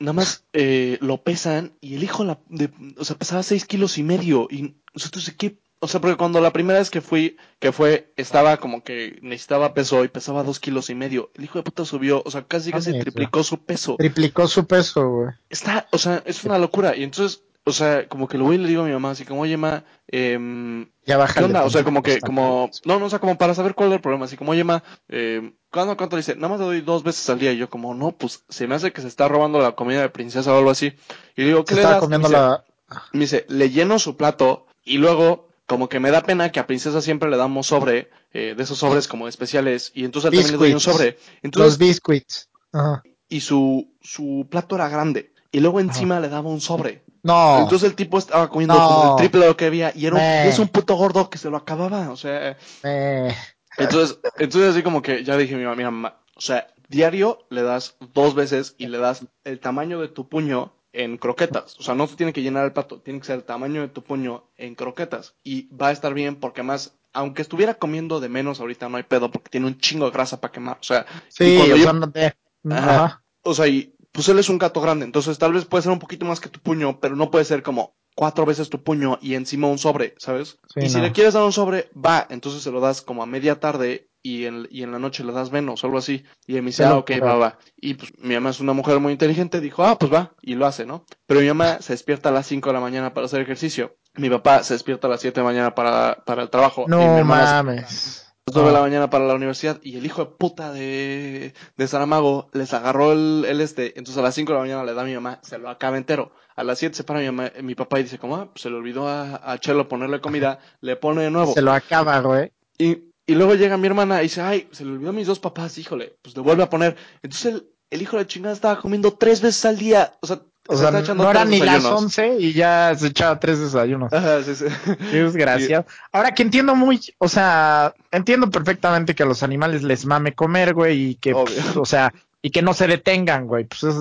nada más eh, lo pesan y el hijo, la, de, o sea, pesaba seis kilos y medio. Y nosotros, ¿qué? O sea, porque cuando la primera vez que fui, que fue, estaba como que necesitaba peso y pesaba dos kilos y medio. El hijo de puta subió, o sea, casi casi triplicó su peso. Triplicó su peso, güey. Está, o sea, es una locura. Y entonces, o sea, como que lo voy y le digo a mi mamá, así como, oye, ma, eh, Ya ¿Qué onda? O sea, como que, como, no, no, o sea, como para saber cuál es el problema. Así como, oye, ma, eh, ¿cuándo, cuánto le dice? Nada más le doy dos veces al día. Y yo, como, no, pues se me hace que se está robando la comida de princesa o algo así. Y le digo, ¿qué Se le estaba das? comiendo me, dice, la. me dice, le lleno su plato y luego, como que me da pena que a princesa siempre le damos sobre, eh, de esos sobres como especiales. Y entonces también le doy un Biscuits. sobre. Los Entonces, biscuits. Ajá. y su, su plato era grande. Y luego encima le daba un sobre. No. Entonces el tipo estaba comiendo No. como el triple de lo que había y era un, es un puto gordo que se lo acababa. O sea, eh, entonces, entonces así como que ya dije a mi mamá, mira, mamá, o sea, diario le das dos veces y le das el tamaño de tu puño en croquetas. O sea, no se tiene que llenar el plato, tiene que ser el tamaño de tu puño en croquetas. Y va a estar bien porque además, aunque estuviera comiendo de menos ahorita, no hay pedo porque tiene un chingo de grasa para quemar. O sea, sí, cuando o yo- sea, no te- Ajá. Ajá. o sea, y pues él es un gato grande, entonces tal vez puede ser un poquito más que tu puño, pero no puede ser como cuatro veces tu puño y encima un sobre, ¿sabes? Sí, y si le quieres dar un sobre, va, entonces se lo das como a media tarde y en, y en la noche le das menos o algo así. Y él me dice, ah, ok, va, va. Y pues mi mamá es una mujer muy inteligente, dijo, ah, pues va, y lo hace, ¿no? Pero mi mamá se despierta a las 5 de la mañana para hacer ejercicio. Mi papá se despierta a las 7 de la mañana para, para el trabajo. y mi No se- mames. Las nueve de la Ah. mañana para la universidad y el hijo de puta de, de Saramago les agarró el, el este, entonces a las 5 de la mañana le da a mi mamá, se lo acaba entero. A las 7 se para mi, mamá- mi papá y dice como, ah, pues se le olvidó a, a Chelo ponerle comida, le pone de nuevo. Se lo acaba, güey. Y, y luego llega mi hermana y dice, ay, se le olvidó a mis dos papás, híjole, pues le vuelve a poner. Entonces el, el hijo de la chingada estaba comiendo tres veces al día, o sea, O se sea, no eran ni las desayunos. 11 y ya se echaba tres desayunos. Ajá, sí, sí. Desgraciado. Ahora que entiendo muy, o sea, entiendo perfectamente que a los animales les mame comer, güey, y que, pff, o sea, y que no se detengan, güey. Pues es,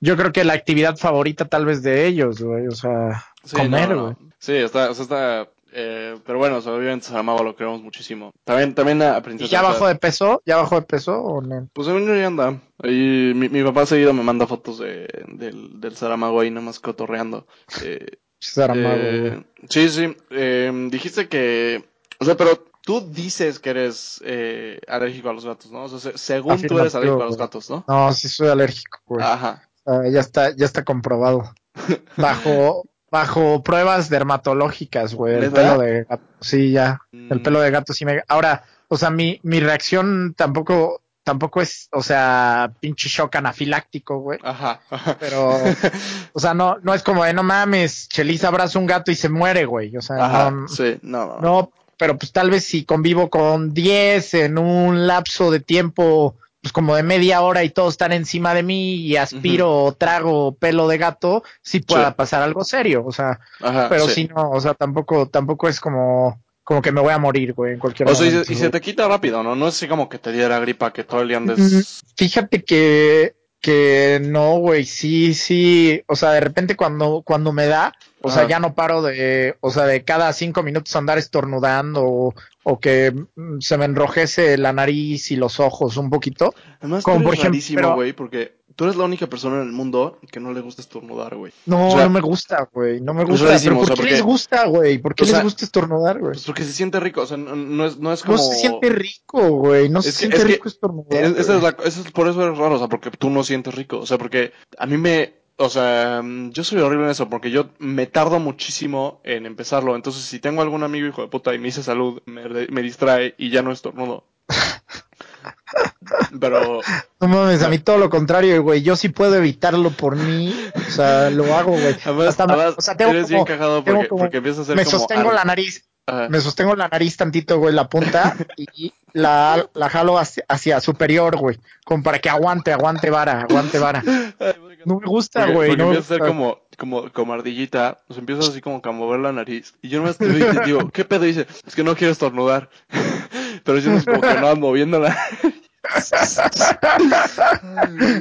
yo creo que la actividad favorita tal vez de ellos, güey. O sea, Sí, comer, no, no. güey. Sí, está, o sea, está, eh, pero bueno, obviamente Saramago lo queremos muchísimo. También, también a ¿Y ya bajó de peso? ¿Ya bajó de peso o no? Pues según yo ya anda. Ahí, mi, mi papá seguido me manda fotos de, del, del Saramago ahí nomás cotorreando. Eh, Saramago, eh, sí, sí. eh, dijiste que, o sea, pero tú dices que eres eh, alérgico a los gatos, ¿no? O sea, se- según tú eres alérgico a los gatos, ¿no? No, sí soy alérgico, güey. Ajá. Ah, ya está, ya está comprobado. Bajo, bajo pruebas dermatológicas, güey. El pelo de gato. Sí, ya. El Mm, pelo de gato sí me. Ahora, o sea, mi, mi reacción tampoco, tampoco es, o sea, pinche shock anafiláctico, güey. Ajá. ajá. Pero, o sea, no, no es como de no mames, Chelis abraza un gato y se muere, güey. O sea, Ajá. no, Sí, no, no. no, pero pues tal vez si convivo con 10 en un lapso de tiempo, pues como de media hora y todos están encima de mí y aspiro o trago pelo de gato, sí pueda Sí. pasar algo serio, o sea, Ajá, pero sí. si no, o sea, tampoco, tampoco es como, como que me voy a morir, güey, en cualquier O sea, y momento. se, y se te quita rápido, ¿no? No es así como que te diera gripa, que todo el día Mm, andes... Fíjate que, que no, güey, sí, sí, o sea, de repente cuando, cuando me da, o sea, Ajá. ya no paro de, o sea, de cada cinco minutos andar estornudando o, o que mm, se me enrojece la nariz y los ojos un poquito. Además, como tú eres rarísimo, güey, porque tú eres la única persona en el mundo que no le gusta estornudar, güey. No, O sea, no me gusta, güey, no me es gusta. rarísimo, Pero o ¿por sea, qué les gusta, güey? ¿Por qué o sea, les gusta estornudar, güey? Pues porque se siente rico, o sea, no, no es, no es como... No se siente rico, güey, no se Es que- siente es rico estornudar. Es- esa es la, eso es, por eso es raro, o sea, porque tú no sientes rico, o sea, porque a mí me, o sea, mm, yo soy horrible en eso, porque yo me tardo muchísimo en empezarlo, entonces si tengo algún amigo hijo de puta y me dice salud, me, me distrae y ya no estornudo. Pero, No mames, a mí todo lo contrario, güey. Yo sí puedo evitarlo por mí. O sea, lo hago, güey. además, Hasta además, o sea, tengo eres como- bien cagado tengo porque, como- porque empiezas a hacer me como... sostengo ar- la nariz, Ajá. me sostengo la nariz tantito, güey, la punta, y la, la jalo hacia, hacia superior, güey. Como para que aguante, aguante vara, aguante vara. No me gusta, güey. porque No me empiezas a hacer como, como, como ardillita, o sea, empiezas así como a mover la nariz, y yo nomás te te digo, ¿qué pedo? Y dice, es que no quiero estornudar. Pero yo no como que no moviéndola.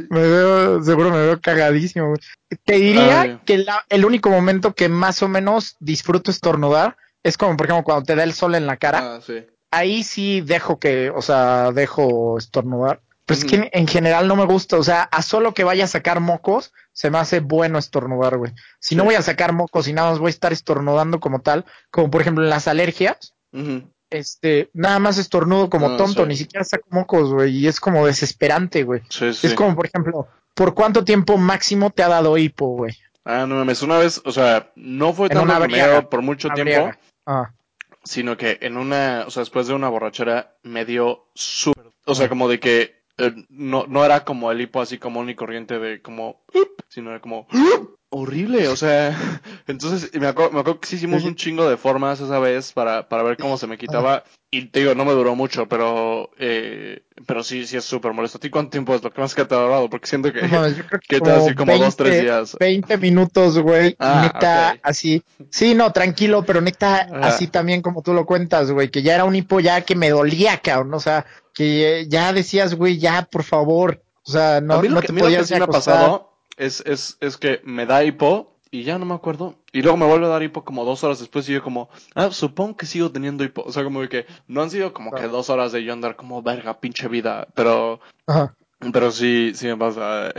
Me veo, seguro me veo cagadísimo, güey. Te diría Ay. que la- el único momento que más o menos disfruto estornudar es como, por ejemplo, cuando te da el sol en la cara. Ah, sí. ahí sí dejo que, o sea, dejo estornudar. Pero es que en, en general no me gusta, o sea, a solo que vaya a sacar mocos, se me hace bueno estornudar, güey. Si no voy a sacar mocos y nada más voy a estar estornudando como tal, como por ejemplo en las alergias, este, nada más estornudo como Ah, tonto, sí. ni siquiera saco mocos, güey, y es como desesperante, güey. Sí. Es como, por ejemplo, ¿por cuánto tiempo máximo te ha dado hipo, güey? Ah, no mames, una vez, o sea, no fue En briaga. dio por mucho tiempo. Ah, sino que en una, o sea, después de una borrachera me dio súper, o sea, como de que eh, no, no era como el hipo así común y corriente de como, sino era como horrible, o sea, entonces me acuerdo, me acuerdo que sí hicimos un chingo de formas esa vez para, para ver cómo se me quitaba y te digo, no me duró mucho, pero, eh, pero sí, sí es súper molesto. ¿A ti cuánto tiempo es lo que más que te ha durado? Porque siento que, no yo creo que que te va a decir como dos, tres 20, días. 20 minutos, güey. Ah, neta, así. Sí, no, tranquilo, pero neta, Ajá. así también como tú lo cuentas, güey, que ya era un hipo ya que me dolía, cabrón. O sea, que eh, ya decías, güey, ya, por favor. O sea, no, a mí lo no que, te podías sí me ha pasado es, es, es que me da hipo y ya no me acuerdo. Y luego me vuelve a dar hipo como dos horas después y yo como, ah, supongo que sigo teniendo hipo. O sea, como que no han sido como que dos horas de yo andar como verga, pinche vida. Pero, Ajá. pero sí, sí me pasa.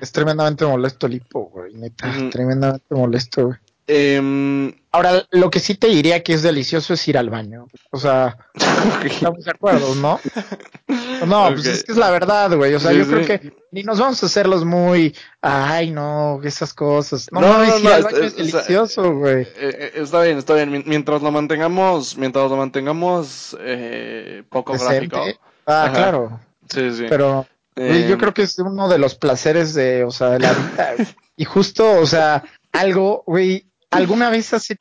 Es tremendamente molesto el hipo, güey, neta. Tremendamente molesto, güey. Em, Ahora, lo que sí te diría que es delicioso es ir al baño. O sea, estamos de acuerdo, ¿no? No, pues es que es la verdad, güey. O sea, Sí, yo sí. creo que ni nos vamos a hacerlos muy, ay, no, esas cosas. No, No, no, no, es- delicioso, güey. eh, eh, está bien, está bien. Mien- Mientras lo mantengamos, mientras lo mantengamos eh, poco Decente. gráfico. Ah, Ajá. claro. Sí, sí. Pero yo Em, creo que es uno de los placeres de, o sea, de la vida. y justo, o sea, algo, güey, alguna vez hace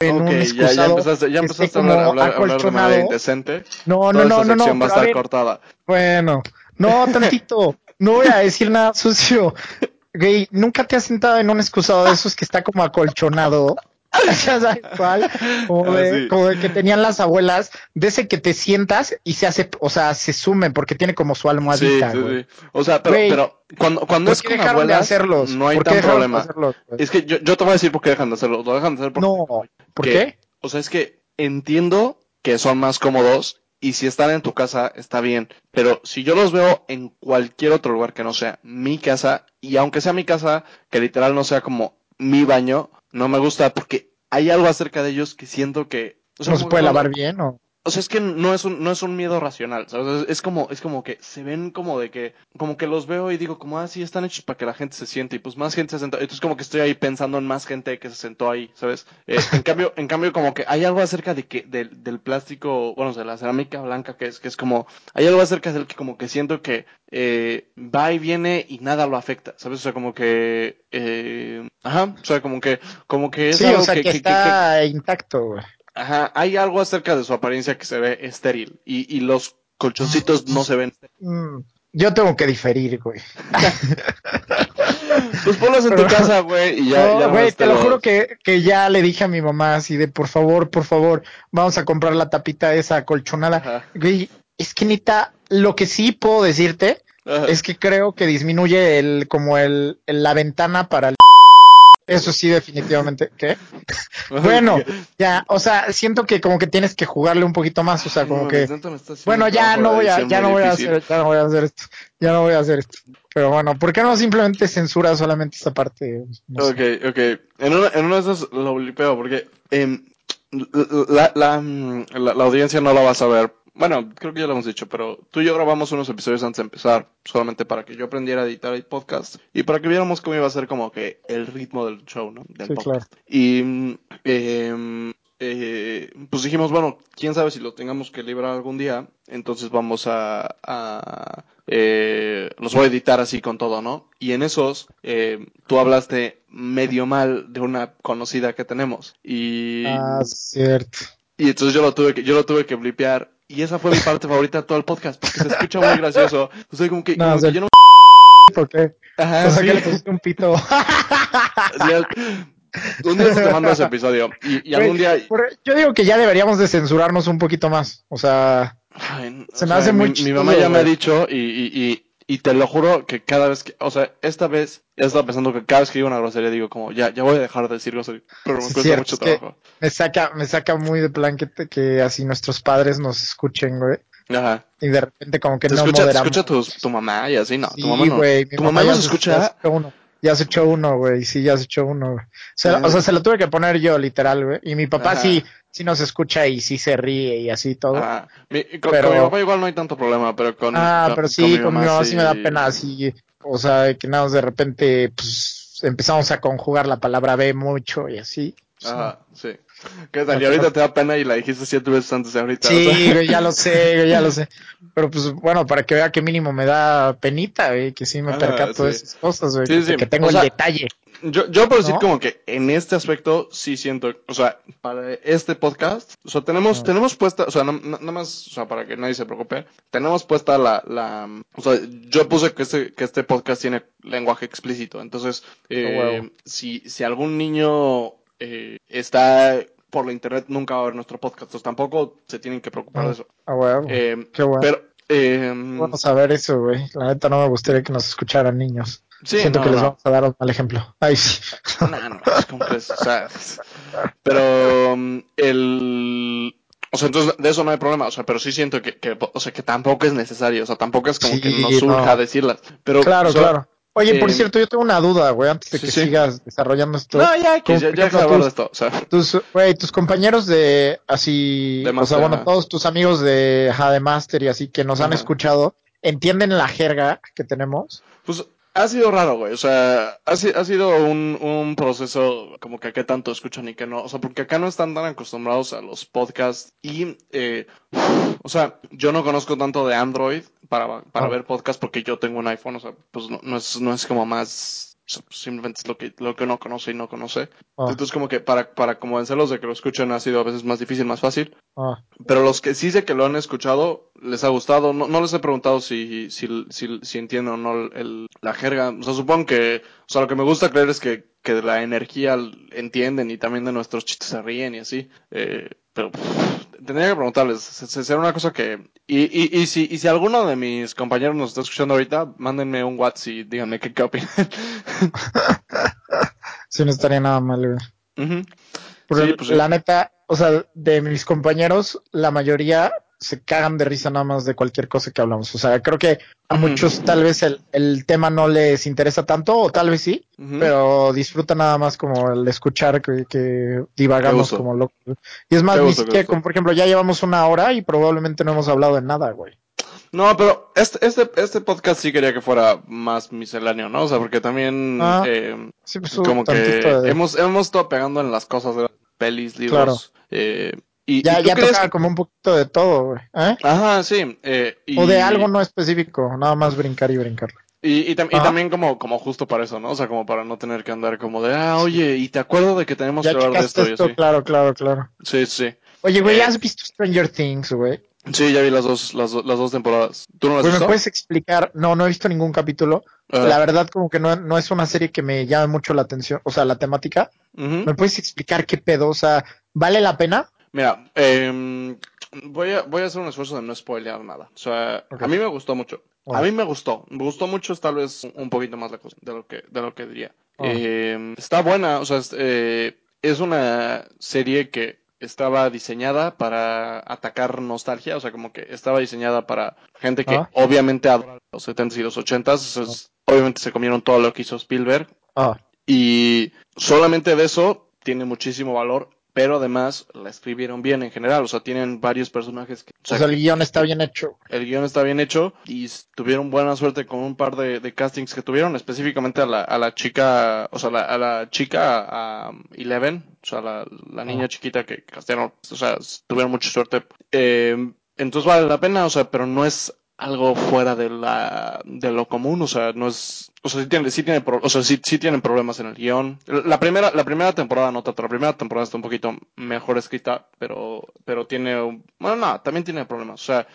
en un ya, ya excusado empezaste, ya empezaste a hablar, hablar, hablar de manera indecente. No, no, Toda no, no, no. va a estar ver, cortada. Bueno, no, tantito. No voy a decir nada sucio. Güey, ¿nunca te has sentado en un excusado de esos que está como acolchonado? ¿Sabes cuál? Como Ah, de, sí. como de que tenían las abuelas, de ese que te sientas y se hace, o sea, se sume porque tiene como su almohadita, sí, güey. sí. O sea, pero, cuando, cuando ¿Por es con dejaron de abuelas, hacerlos? no hay ¿Por qué tan problema. hacerlos? Es que yo, yo te voy a decir por qué dejan de hacerlo. Lo dejan de hacer porque, No, ¿por que- qué? o sea, es que entiendo que son más cómodos y si están en tu casa está bien, pero si yo los veo en cualquier otro lugar que no sea mi casa y aunque sea mi casa, que literal no sea como mi baño, no me gusta porque hay algo acerca de ellos que siento que ¿No se puede lavar bien o? O sea, es que no es un, no es un miedo racional, ¿sabes? Es como, es como que se ven como de que, como que los veo y digo, como, ah, sí, están hechos para que la gente se siente, y pues más gente se sentó, entonces como que estoy ahí pensando en más gente que se sentó ahí, ¿sabes? Eh, en cambio, en cambio, como que hay algo acerca de que, del, del plástico, bueno, de la cerámica blanca, que es, que es como, hay algo acerca del que como que siento que, eh, va y viene y nada lo afecta, ¿sabes? O sea, como que, eh, ajá, o sea, como que, como que es Sí, algo o sea, que, que- que- que- está intacto, güey. Ajá, hay algo acerca de su apariencia que se ve estéril y, y los colchoncitos no se ven. Mm, Yo tengo que diferir, güey. Pues ponlos en tu casa, güey, y ya, No, ya güey, te lo los- juro que, que ya le dije a mi mamá así de por favor, por favor, vamos a comprar la tapita esa colchonada. Ajá, Güey, es que neta, lo que sí puedo decirte ajá. es que creo que disminuye el, como el, el- la ventana para el eso sí, definitivamente. ¿Qué? Bueno, ya, o sea, siento que como que tienes que jugarle un poquito más, o sea, como no, que bueno, ya no voy a, ya no voy a hacer, ya no voy a hacer esto, ya no voy a hacer esto. Pero bueno, ¿por qué no simplemente censura solamente esta parte? No sé. Ok, ok. En una, en una de esas lo blipeo porque em, la, la, la, la audiencia no la va a saber. Bueno, creo que ya lo hemos dicho, pero tú y yo grabamos unos episodios antes de empezar, solamente para que yo aprendiera a editar el podcast y para que viéramos cómo iba a ser como que el ritmo del show, ¿no? Del Sí, podcast. Y mm, em, eh, pues dijimos, bueno, quién sabe si lo tengamos que librar algún día, entonces vamos a, a eh, los voy a editar así con todo, ¿no? Y en esos, eh, tú hablaste medio mal de una conocida que tenemos y, Ah, cierto. y entonces yo lo tuve que, yo lo tuve que blipear y esa fue mi parte favorita de todo el podcast porque se escucha muy gracioso. O sea, como que, No, como o sea, que yo no, ¿Por qué? ajá, o sea, sí. que le pusiste un pito. Un día te mando ese episodio y, y algún día Yo digo que ya deberíamos de censurarnos un poquito más. O sea, Ay, Se o me hace muy mi, mamá ya me ha dicho y, y, y, te lo juro que cada vez que, o sea, esta vez he estado pensando que cada vez que digo una grosería digo como, ya, ya voy a dejar de decir grosería, pero me Sí, cuesta cierto, mucho trabajo. me saca, me saca muy de plan que, te- que así nuestros padres nos escuchen, güey. Ajá. Y de repente como que Te no escucha, te moderamos. escucha tu, tu mamá y así, no, Sí, tu mamá no. güey, ¿Tu mamá ya nos se- escucha? Uno, ya se echó uno, güey, sí, ya se echó uno, güey. Se la- Ah. o sea, se lo tuve que poner yo, literal, güey. Y mi papá Ajá. sí, sí nos escucha y sí se ríe y así todo. Ajá. Mi- con, Pero- con mi papá igual no hay tanto problema, pero con. ah, con- pero sí, con mi mamá sí me da pena, así, o sea, que nada, de repente, pues, empezamos a conjugar la palabra B mucho y así. Pues, Ajá, sí. ¿Qué tal? Y ahorita te da pena y la dijiste siete veces antes de ahorita. o sea. Sí, güey, ya lo sé, güey, ya lo sé. Pero pues bueno, para que vea que mínimo me da penita, güey, que sí me Ajá, percato de esas cosas, güey, Sí, que, sí. que tengo O el detalle. Yo, yo puedo decir ¿No? como que en este aspecto sí siento, o sea, para este podcast, o sea, tenemos, Ah. tenemos puesta, o sea, no- nada más, o sea, para que nadie se preocupe, tenemos puesta la, la, o sea, yo puse que este, que este podcast tiene lenguaje explícito, entonces, eh, Oh, wow. si, si algún niño eh, está por la internet, nunca va a ver nuestro podcast, entonces tampoco se tienen que preocupar de Ah, eso. Ah, huevo. Eh, Qué bueno. Pero, eh, Vamos a ver eso, güey. La neta no me gustaría que nos escucharan niños. Sí, Siento no, que les no. vamos a dar un mal ejemplo. Ay, sí. No, no, es como crees, o sea, pero um, el, o sea, entonces de eso no hay problema, o sea, pero sí siento que, que o sea, que tampoco es necesario, o sea, tampoco es como Sí, que nos surja no. decirlas, pero, Claro, o sea, claro. Oye, por eh, cierto, yo tengo una duda, güey, antes de que sí. sigas desarrollando esto. no, ya, que ya, ya tus- esto, o sea, Tus, güey, tus compañeros de así, De o máster, sea, bueno, todos tus amigos de, ajá, de máster y así que nos han escuchado, ¿entienden la jerga que tenemos? pues ha sido raro, güey, o sea, ha, ha sido un, un proceso como que qué tanto escuchan y qué no, o sea, porque acá no están tan acostumbrados a los podcasts y, eh, o sea, yo no conozco tanto de Android para, para Ah. ver podcasts porque yo tengo un iPhone, o sea, pues no, no es, no es como más, simplemente es lo que, lo que uno conoce y no conoce. Ah, Entonces como que para, para convencerlos de que lo escuchen ha sido a veces más difícil, más fácil. ah, Pero los que sí sé que lo han escuchado, les ha gustado. No, no les he preguntado si, si, si, si entienden o no el, la jerga. O sea, supongo que, o sea, lo que me gusta creer es que, que de la energía entienden y también de nuestros chistes se ríen y así. Eh, pero tendría que preguntarles, será una cosa que... Y, y, y, si, y si alguno de mis compañeros nos está escuchando ahorita, mándenme un WhatsApp y díganme qué, qué opinan. sí, no estaría nada mal, güey. pues, la neta, o sea, de mis compañeros, la mayoría se cagan de risa nada más de cualquier cosa que hablamos. O sea, creo que a muchos tal vez el, el tema no les interesa tanto, o tal vez sí, pero disfrutan nada más como el escuchar que, que divagamos como locos. Y es más, ni siquiera, como por ejemplo, ya llevamos una hora y probablemente no hemos hablado de nada, güey. No, pero este, este, este podcast sí quería que fuera más misceláneo, ¿no? O sea, porque también ah, eh, pues, como que hemos, hemos estado pegando en las cosas pelis, libros, eh, y, ya, ya tocaba como un poquito de todo, güey. ¿eh? Ajá, sí. Eh, o de algo no específico, nada más brincar y brincar. Y, y, también como, como justo para eso, ¿no? O sea, como para no tener que andar como de, ah, oye, y te acuerdo de que tenemos que hablar de esto. esto Claro, claro, claro. Sí, sí. Oye, güey, eh, ¿has visto Stranger Things, güey? Sí, ya vi las dos, las, las dos temporadas. ¿Tú no las has visto? ¿Me puedes explicar? No, no he visto ningún capítulo. La verdad, como que no, no es una serie que me llame mucho la atención, o sea, la temática. ¿Me puedes explicar qué pedo? O sea, ¿vale la pena? Mira, eh, voy, a, voy a hacer un esfuerzo de no spoilear nada. O sea, a mí me gustó mucho. A mí me gustó. Me gustó mucho, tal vez un poquito más lejos de lo que, de lo que diría. Eh, está buena, o sea, es, eh, es una serie que estaba diseñada para atacar nostalgia, o sea, como que estaba diseñada para gente que ah. obviamente adora los 70s y los 80s, obviamente se comieron todo lo que hizo Spielberg. Ah. Y solamente de eso tiene muchísimo valor pero además la escribieron bien en general, o sea, tienen varios personajes que... O sea, el guion está bien hecho. El guion está bien hecho y tuvieron buena suerte con un par de, castings que tuvieron, específicamente a la, a la chica, o sea, a la chica, a Eleven, o sea, la, la niña chiquita que castearon, o sea, tuvieron mucha suerte. Eh, entonces vale la pena, o sea, pero no es algo fuera de la de lo común, o sea, no es, o sea, sí tiene, sí tiene, o sea, sí, sí tienen problemas en el guion. La primera, la primera temporada no tanto, la primera temporada está un poquito mejor escrita, pero, pero tiene, bueno, no, también tiene problemas, o sea,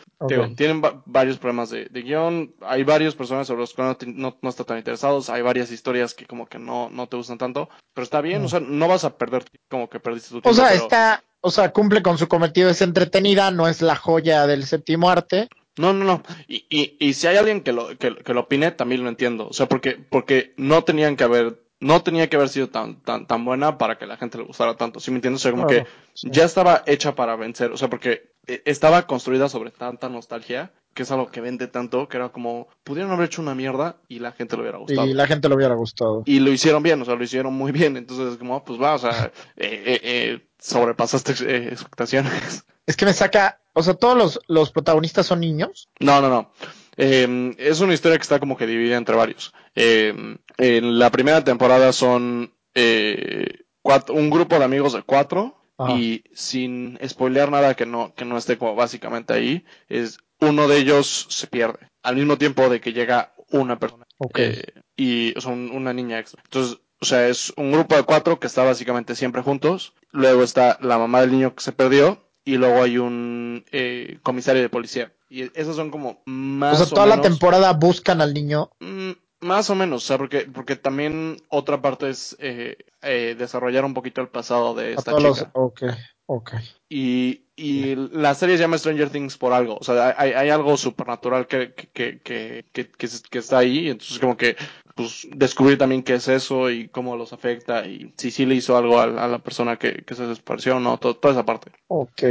tienen varios problemas de, de, guion, hay varios personajes sobre los que no, no, no están tan interesados, hay varias historias que como que no, no te gustan tanto, pero está bien, o sea, no vas a perder como que perdiste tu tiempo. O sea, está, o sea, cumple con su cometido, es entretenida, no es la joya del séptimo arte no, no, no. Y, y, y si hay alguien que lo, que, que, lo opine, también lo entiendo. O sea, porque, porque no tenían que haber, no tenía que haber sido tan, tan, tan buena para que la gente le gustara tanto. ¿Sí me entiendes? O sea, como que ya estaba hecha para vencer. O sea, porque eh, estaba construida sobre tanta nostalgia que es algo que vende tanto, que era como, pudieron haber hecho una mierda y la gente lo hubiera gustado. Y la gente lo hubiera gustado. Y lo hicieron bien, o sea, lo hicieron muy bien. Entonces, como, pues va, o sea, eh, eh, eh sobrepasaste expectaciones. Es que me saca, o sea, todos los, los protagonistas son niños. No, no, no. Eh, es una historia que está como que dividida entre varios. Eh, en la primera temporada son eh, cuatro, un grupo de amigos de cuatro y sin spoilear nada que no, que no esté como básicamente ahí, es uno de ellos se pierde al mismo tiempo de que llega una persona okay. y o sea, una niña extra. Entonces, o sea, es un grupo de cuatro que está básicamente siempre juntos. Luego está la mamá del niño que se perdió y luego hay un eh, comisario de policía. Y esos son como más. O sea, toda la temporada buscan al niño. Mm, más o menos, o sea, porque, porque también otra parte es eh, eh, desarrollar un poquito el pasado de esta chica. Los... Ok, ok. Y, y la serie se llama Stranger Things por algo. O sea, hay, hay algo supernatural que, que, que, que, que, está ahí. Entonces, como que pues descubrir también qué es eso y cómo los afecta y si sí le hizo algo a, la persona que, que se desapareció o no, toda esa parte. Ok.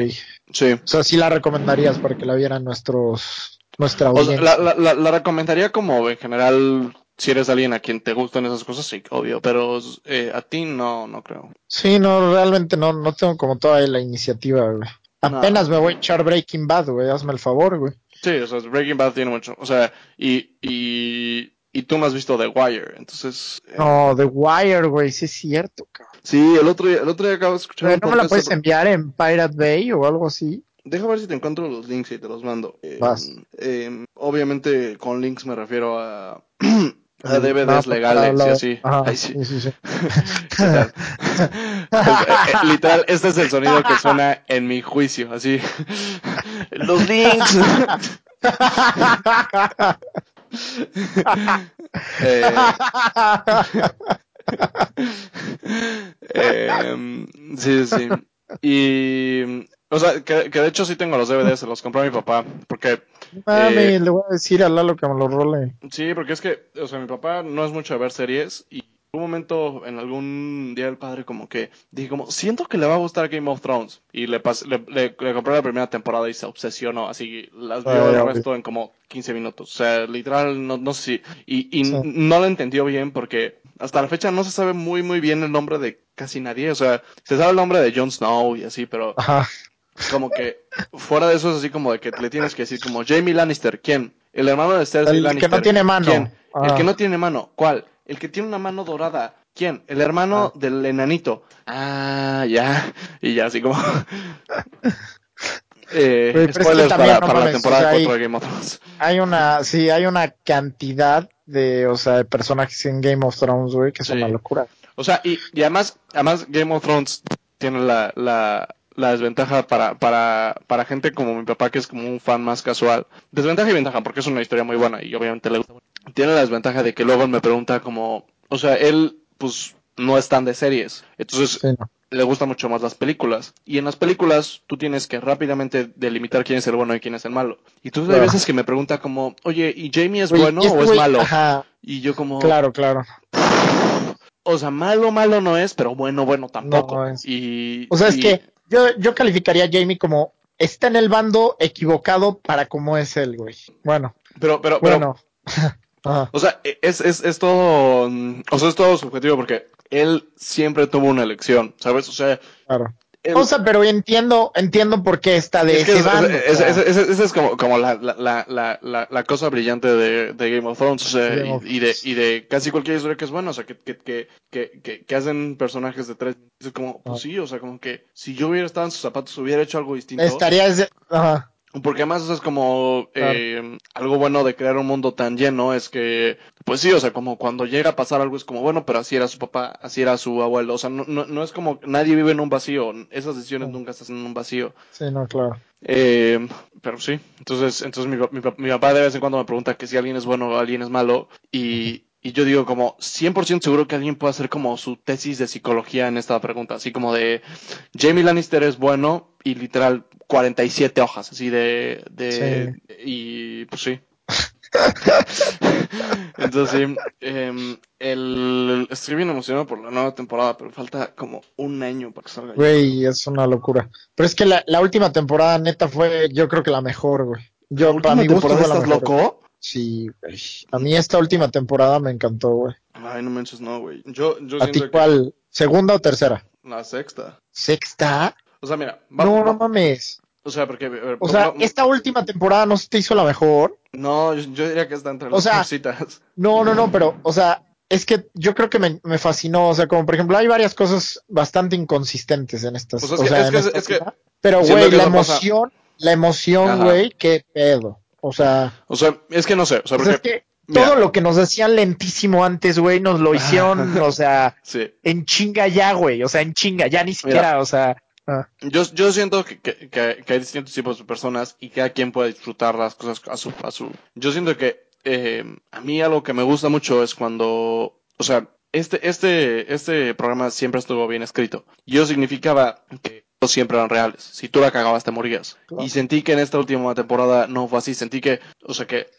Sí. O sea, sí la recomendarías para que la vieran nuestros, nuestra audiencia. la, la, la, recomendaría como en general si eres alguien a quien te gustan esas cosas, sí, obvio, pero eh, a ti no, no creo. Sí, no, realmente no, no tengo como toda la iniciativa, güey. Apenas me voy a echar Breaking Bad, güey, hazme el favor, güey. Sí, o sea, Breaking Bad tiene mucho, o sea, y, y, y tú me has visto The Wire, entonces... Eh, no, The Wire, güey, sí es cierto, cabrón. Sí, el otro día, el otro día acabo de escuchar... ¿No me la puedes enviar en Pirate Bay o algo así? Deja ver si te encuentro los links y te los mando. Eh, eh, obviamente con links me refiero a A DVDs legales y así. Ay, sí. sí, sí, Literal, este es el sonido que suena en mi juicio, así. Los links. eh, Em, sí, sí. Y, o sea, que, que, de hecho sí tengo los DVDs, se los compró mi papá, porque... Mami, eh, le voy a decir a Lalo que me los role. Sí, porque es que, o sea, mi papá no es mucho de ver series y un momento en algún día del padre como que dije como siento que le va a gustar Game of Thrones y le, le, le, compré la primera temporada y se obsesionó así las vio el resto en como 15 minutos. O sea literal no, no sé si y, y no lo entendió bien porque hasta la fecha no se sabe muy muy bien el nombre de casi nadie. O sea se sabe el nombre de Jon Snow y así pero Ajá. como que fuera de eso es así como de que le tienes que decir como Jamie Lannister quién el hermano de Cersei el Lannister que no tiene mano. ¿quién? el que no tiene mano ¿cuál? El que tiene una mano dorada. ¿Quién? El hermano ah. del enanito. Ah, ya. Y ya, así como. eh, spoilers para, para la temporada 4 de Game of Thrones. Hay una, sí, hay una cantidad de, o sea, de personajes en Game of Thrones, güey, que es una locura. O sea, y, y además, además Game of Thrones tiene la, la, la desventaja para, para, para gente como mi papá, que es como un fan más casual. Desventaja y ventaja, porque es una historia muy buena y obviamente le gusta. Tiene la desventaja de que luego me pregunta como, o sea, él, pues, no es tan de series. Entonces, le gustan mucho más las películas. Y en las películas, tú tienes que rápidamente delimitar quién es el bueno y quién es el malo. Y entonces hay veces que me pregunta como, oye, ¿y Jamie es bueno o es malo? Y yo como... Claro, claro. O sea, malo, malo no es, pero bueno, bueno tampoco. Y, o sea, es que yo, yo calificaría a Jamie como está en el bando equivocado para cómo es él, güey. Bueno. Pero, pero, bueno. O sea, es, es, es todo, o sea, es todo subjetivo porque él siempre tuvo una elección, ¿sabes? O sea, claro. O sea, pero entiendo, entiendo por qué está de ese bando. Esa es como, como la, la, la, la, cosa brillante de, de, Game of Thrones, o sea, y, de, y de casi cualquier historia que es buena, o sea, que, que, que, que, que hacen personajes de tres, es como, pues ah. sí, o sea, como que si yo hubiera estado en sus zapatos hubiera hecho algo distinto. Estarías, ajá. Porque además eso es como eh, algo bueno de crear un mundo tan lleno, es que, pues sí, o sea, como cuando llega a pasar algo es como, bueno, pero así era su papá, así era su abuelo, o sea, no, no, no es como, nadie vive en un vacío, esas decisiones nunca están en un vacío. Sí, no, claro. Eh, pero sí, entonces, entonces mi, mi, mi, papá de vez en cuando me pregunta que si alguien es bueno o alguien es malo, y, y yo digo como 100% seguro que alguien puede hacer como su tesis de psicología en esta pregunta, así como de Jamie Lannister es bueno y literal 47 hojas, así de... de Y pues sí. Entonces, sí, eh, el, estoy bien emocionado por la nueva temporada, pero falta como un año para que salga. Güey, es una locura. Pero es que la, la, última temporada neta fue, yo creo que la mejor, güey. Yo, ¿La para mi gusto, estás loco? Sí, güey. A mí esta última temporada me encantó, güey. Ay, no manches, no, güey. Yo, yo ¿A ti cuál? ¿Segunda o tercera? La sexta. ¿Sexta? O sea, mira. no, no mames. O sea, porque. o sea, esta última temporada no se te hizo la mejor. No, yo, diría que está entre las cositas. No, no, no, pero, o sea, es que yo creo que me, me, fascinó. O sea, como por ejemplo, hay varias cosas bastante inconsistentes en estas. Pues o sea, es que, pero, güey, la emoción, la emoción, güey, qué pedo. O sea. O sea, es que no sé. O sea, porque, es que todo lo que nos decían lentísimo antes, güey, nos lo hicieron, o sea, en chinga ya, güey. O sea, en chinga, ya ni siquiera, o sea. Ah. Yo, yo siento que, que, que, hay distintos tipos de personas y cada quien puede disfrutar las cosas a su. A su. Yo siento que eh, a mí algo que me gusta mucho es cuando. O sea, este, este, este programa siempre estuvo bien escrito. Yo significaba que siempre eran reales. Si tú la cagabas, te morías. Y sentí que en esta última temporada no fue así. Sentí que, o sea, que,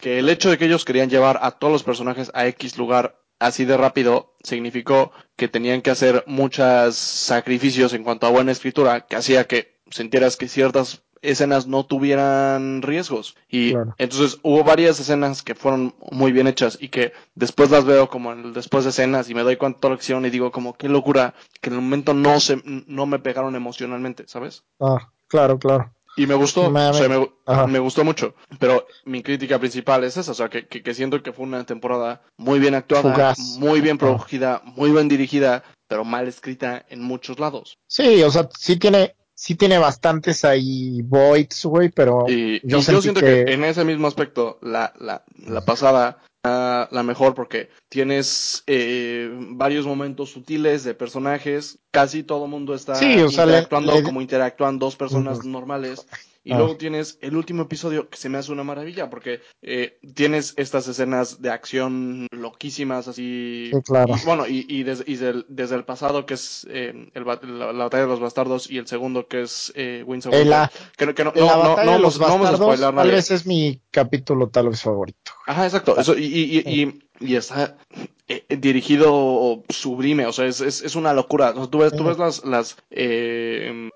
que el hecho de que ellos querían llevar a todos los personajes a X lugar así de rápido significó que tenían que hacer muchos sacrificios en cuanto a buena escritura, que hacía que sintieras que ciertas escenas no tuvieran riesgos. Y entonces hubo varias escenas que fueron muy bien hechas y que después las veo como en el después de escenas y me doy cuenta de la acción y digo como qué locura que en el momento no se no me pegaron emocionalmente, ¿sabes? Ah, claro, claro. Y me gustó, o sea, me, gustó mucho. Pero mi crítica principal es esa, o sea, que, que, siento que fue una temporada muy bien actuada, muy bien producida, muy bien dirigida, pero mal escrita en muchos lados. Sí, o sea, sí tiene, sí tiene bastantes ahí voids, güey, pero y, yo, siento que... en ese mismo aspecto la, la, la pasada la mejor porque tienes eh, varios momentos sutiles de personajes, casi todo el mundo está interactuando como interactúan dos personas normales Y Ah. luego tienes el último episodio que se me hace una maravilla porque eh, tienes estas escenas de acción loquísimas así. Sí, claro. Y, bueno, y, y des- y del- desde el pasado que es eh, el la, la batalla de los bastardos y el segundo que es eh, Winds of Eh, la- Que no- que no- la no- no- batalla no de los vamos- no vamos a bastardos spoiler tal vez es mi capítulo tal vez favorito. Ajá, exacto. Eso, y, y, y, y, y está eh, dirigido sublime, o sea, es, es, es una locura. O sea, tú ves, tú Sí. ves las, las eh,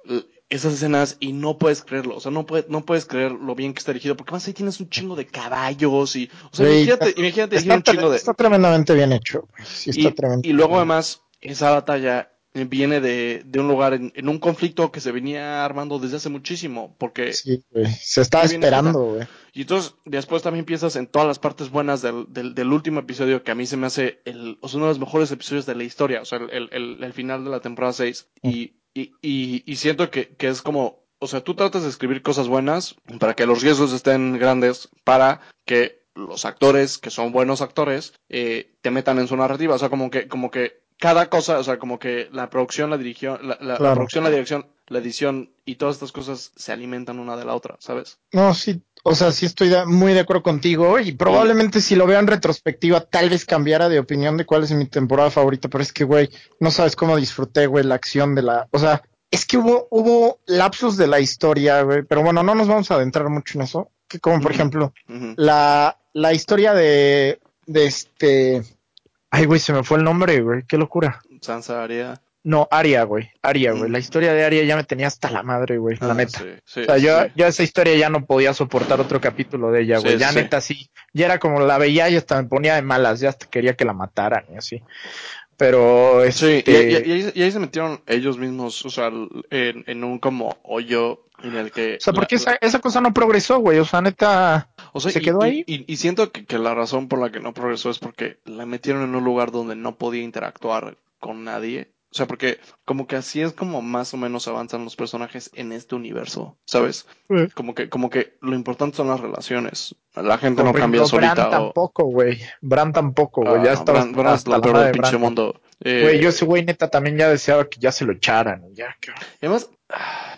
esas escenas y no puedes creerlo, o sea, no, puedes no puedes creer lo bien que está dirigido, porque más ahí tienes un chingo de caballos y, o sea, Sí, imagínate, está- imagínate Está, un chingo de... está tremendamente bien hecho. güey. Sí, está Y, luego además, esa batalla viene de, de un lugar en, en un conflicto que se venía armando desde hace muchísimo, porque Sí. Se estaba esperando, güey. y entonces, después también piensas en todas las partes buenas del, del, del último episodio, que a mí se me hace el, o sea, uno de los mejores episodios de la historia, o sea, el, el, el, el final de la temporada 6. Y, y, y, y siento que, que es como, o sea, tú tratas de escribir cosas buenas para que los riesgos estén grandes, para que los actores, que son buenos actores, eh, te metan en su narrativa, o sea, como que, como que cada cosa, o sea, como que la producción, la dirección, la, la- producción, la dirección, la edición y todas estas cosas se alimentan una de la otra, ¿sabes? No, sí, o sea, sí estoy muy de acuerdo contigo y probablemente si lo veo en retrospectiva tal vez cambiara de opinión de cuál es mi temporada favorita, pero es que, güey, no sabes cómo disfruté, güey, la acción de la, o sea, es que hubo, hubo lapsos de la historia, güey, pero bueno, no nos vamos a adentrar mucho en eso, que como por ejemplo, la, la historia de, de este, ay, güey, se me fue el nombre, güey, qué locura. Sansa Arya. No, Aria, güey, Aria, güey, Mm. la historia de Aria ya me tenía hasta la madre, güey, la Ah, neta. sí, sí, O sea, sí, yo, sí. yo esa historia ya no podía soportar otro capítulo de ella, güey. Sí, ya sí. neta sí. Ya era como la veía y hasta me ponía de malas, ya hasta quería que la mataran y así. Pero Sí, y, este, y- y ahí, y ahí se metieron ellos mismos, o sea, en, en un como hoyo en el que... o sea, porque la- esa, esa cosa no progresó, güey. O sea, neta, o sea, se y- quedó y- ahí. Y, y siento que, que la razón por la que no progresó es porque la metieron en un lugar donde no podía interactuar con nadie. O sea, porque como que así es como más o menos avanzan los personajes en este universo, ¿sabes? Sí. Como que, como que lo importante son las relaciones. La gente por no cambia Bran solita. o- tampoco, güey. Bran tampoco, güey. Ah, ya no, estaba Bran- Bran es hasta la peor del de pinche Bran. mundo. Eh, Güey, yo ese güey neta también ya deseaba que ya se lo echaran. Ya, que- Y además,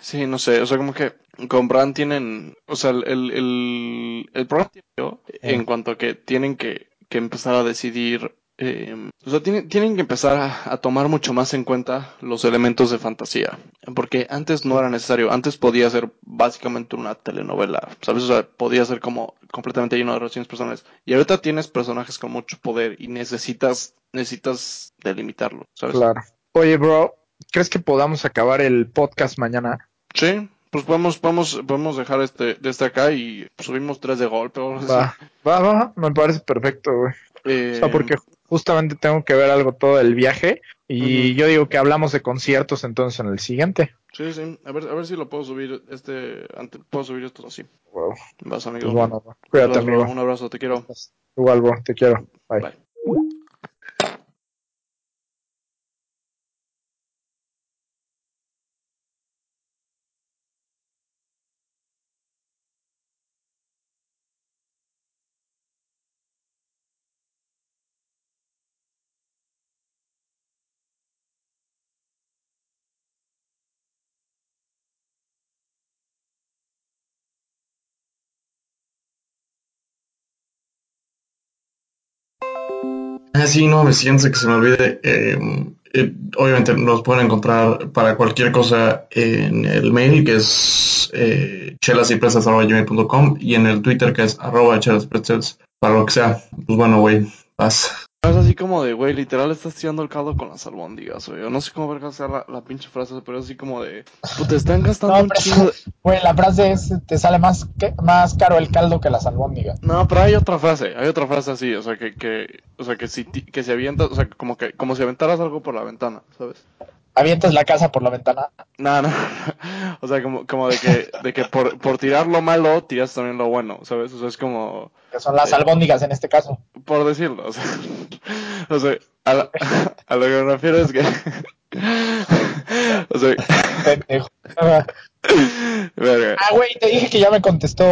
sí, no sé, o sea, como que con Bran tienen, o sea, el, el, el, el problema yo, en cuanto a que tienen que, que empezar a decidir, eh, o sea, tienen, tienen que empezar a, a tomar mucho más en cuenta los elementos de fantasía, porque antes no era necesario, antes podía ser básicamente una telenovela, ¿sabes? O sea, podía ser como completamente lleno de relaciones personales, y ahorita tienes personajes con mucho poder y necesitas, necesitas delimitarlo, ¿sabes? Claro. Oye, bro, ¿crees que podamos acabar el podcast mañana? Sí, pues podemos, podemos, podemos dejar este, de este acá y subimos tres de golpe. Va, va, va, me parece perfecto, güey. Eh, O sea, porque justamente tengo que ver algo todo del viaje y yo digo que hablamos de conciertos entonces en el siguiente. Sí, sí, a ver, a ver si lo puedo subir, este, ante- puedo subir esto así. Wow. Vas, amigo. Pues bueno, cuídate, amigo. Un abrazo, te quiero. Igual, bro, te quiero. Bye. Bye. Ah, sí, no, me siento que se me olvide. eh, eh, obviamente nos pueden encontrar para cualquier cosa en el mail que es eh, chelasypresas.gmail.com y en el Twitter que es arroba chelaspretzels para lo que sea. Pues bueno, güey, paz. Es así como de, güey, literal estás tirando el caldo con las albóndigas, güey. Yo no sé cómo verga sea la, la pinche frase, pero es así como de, pues te están gastando No, un pero- chingo de... Güey, la frase es, te sale más, que, más caro el caldo que las albóndigas. No, pero hay otra frase, hay otra frase así, o sea, que, que, o sea, que si, que si avientas, o sea, como que, como si aventaras algo por la ventana, ¿sabes? Avientas la casa por la ventana. No, no, o sea, como, como de que, de que por, por tirar lo malo, tiras también lo bueno, ¿sabes? O sea, es como, Que son las Sí. albóndigas en este caso. por decirlo, o sea, o sea, a, la- a lo que me refiero es que, o sea, Pendejo. verga. Ah, güey, te dije que ya me contestó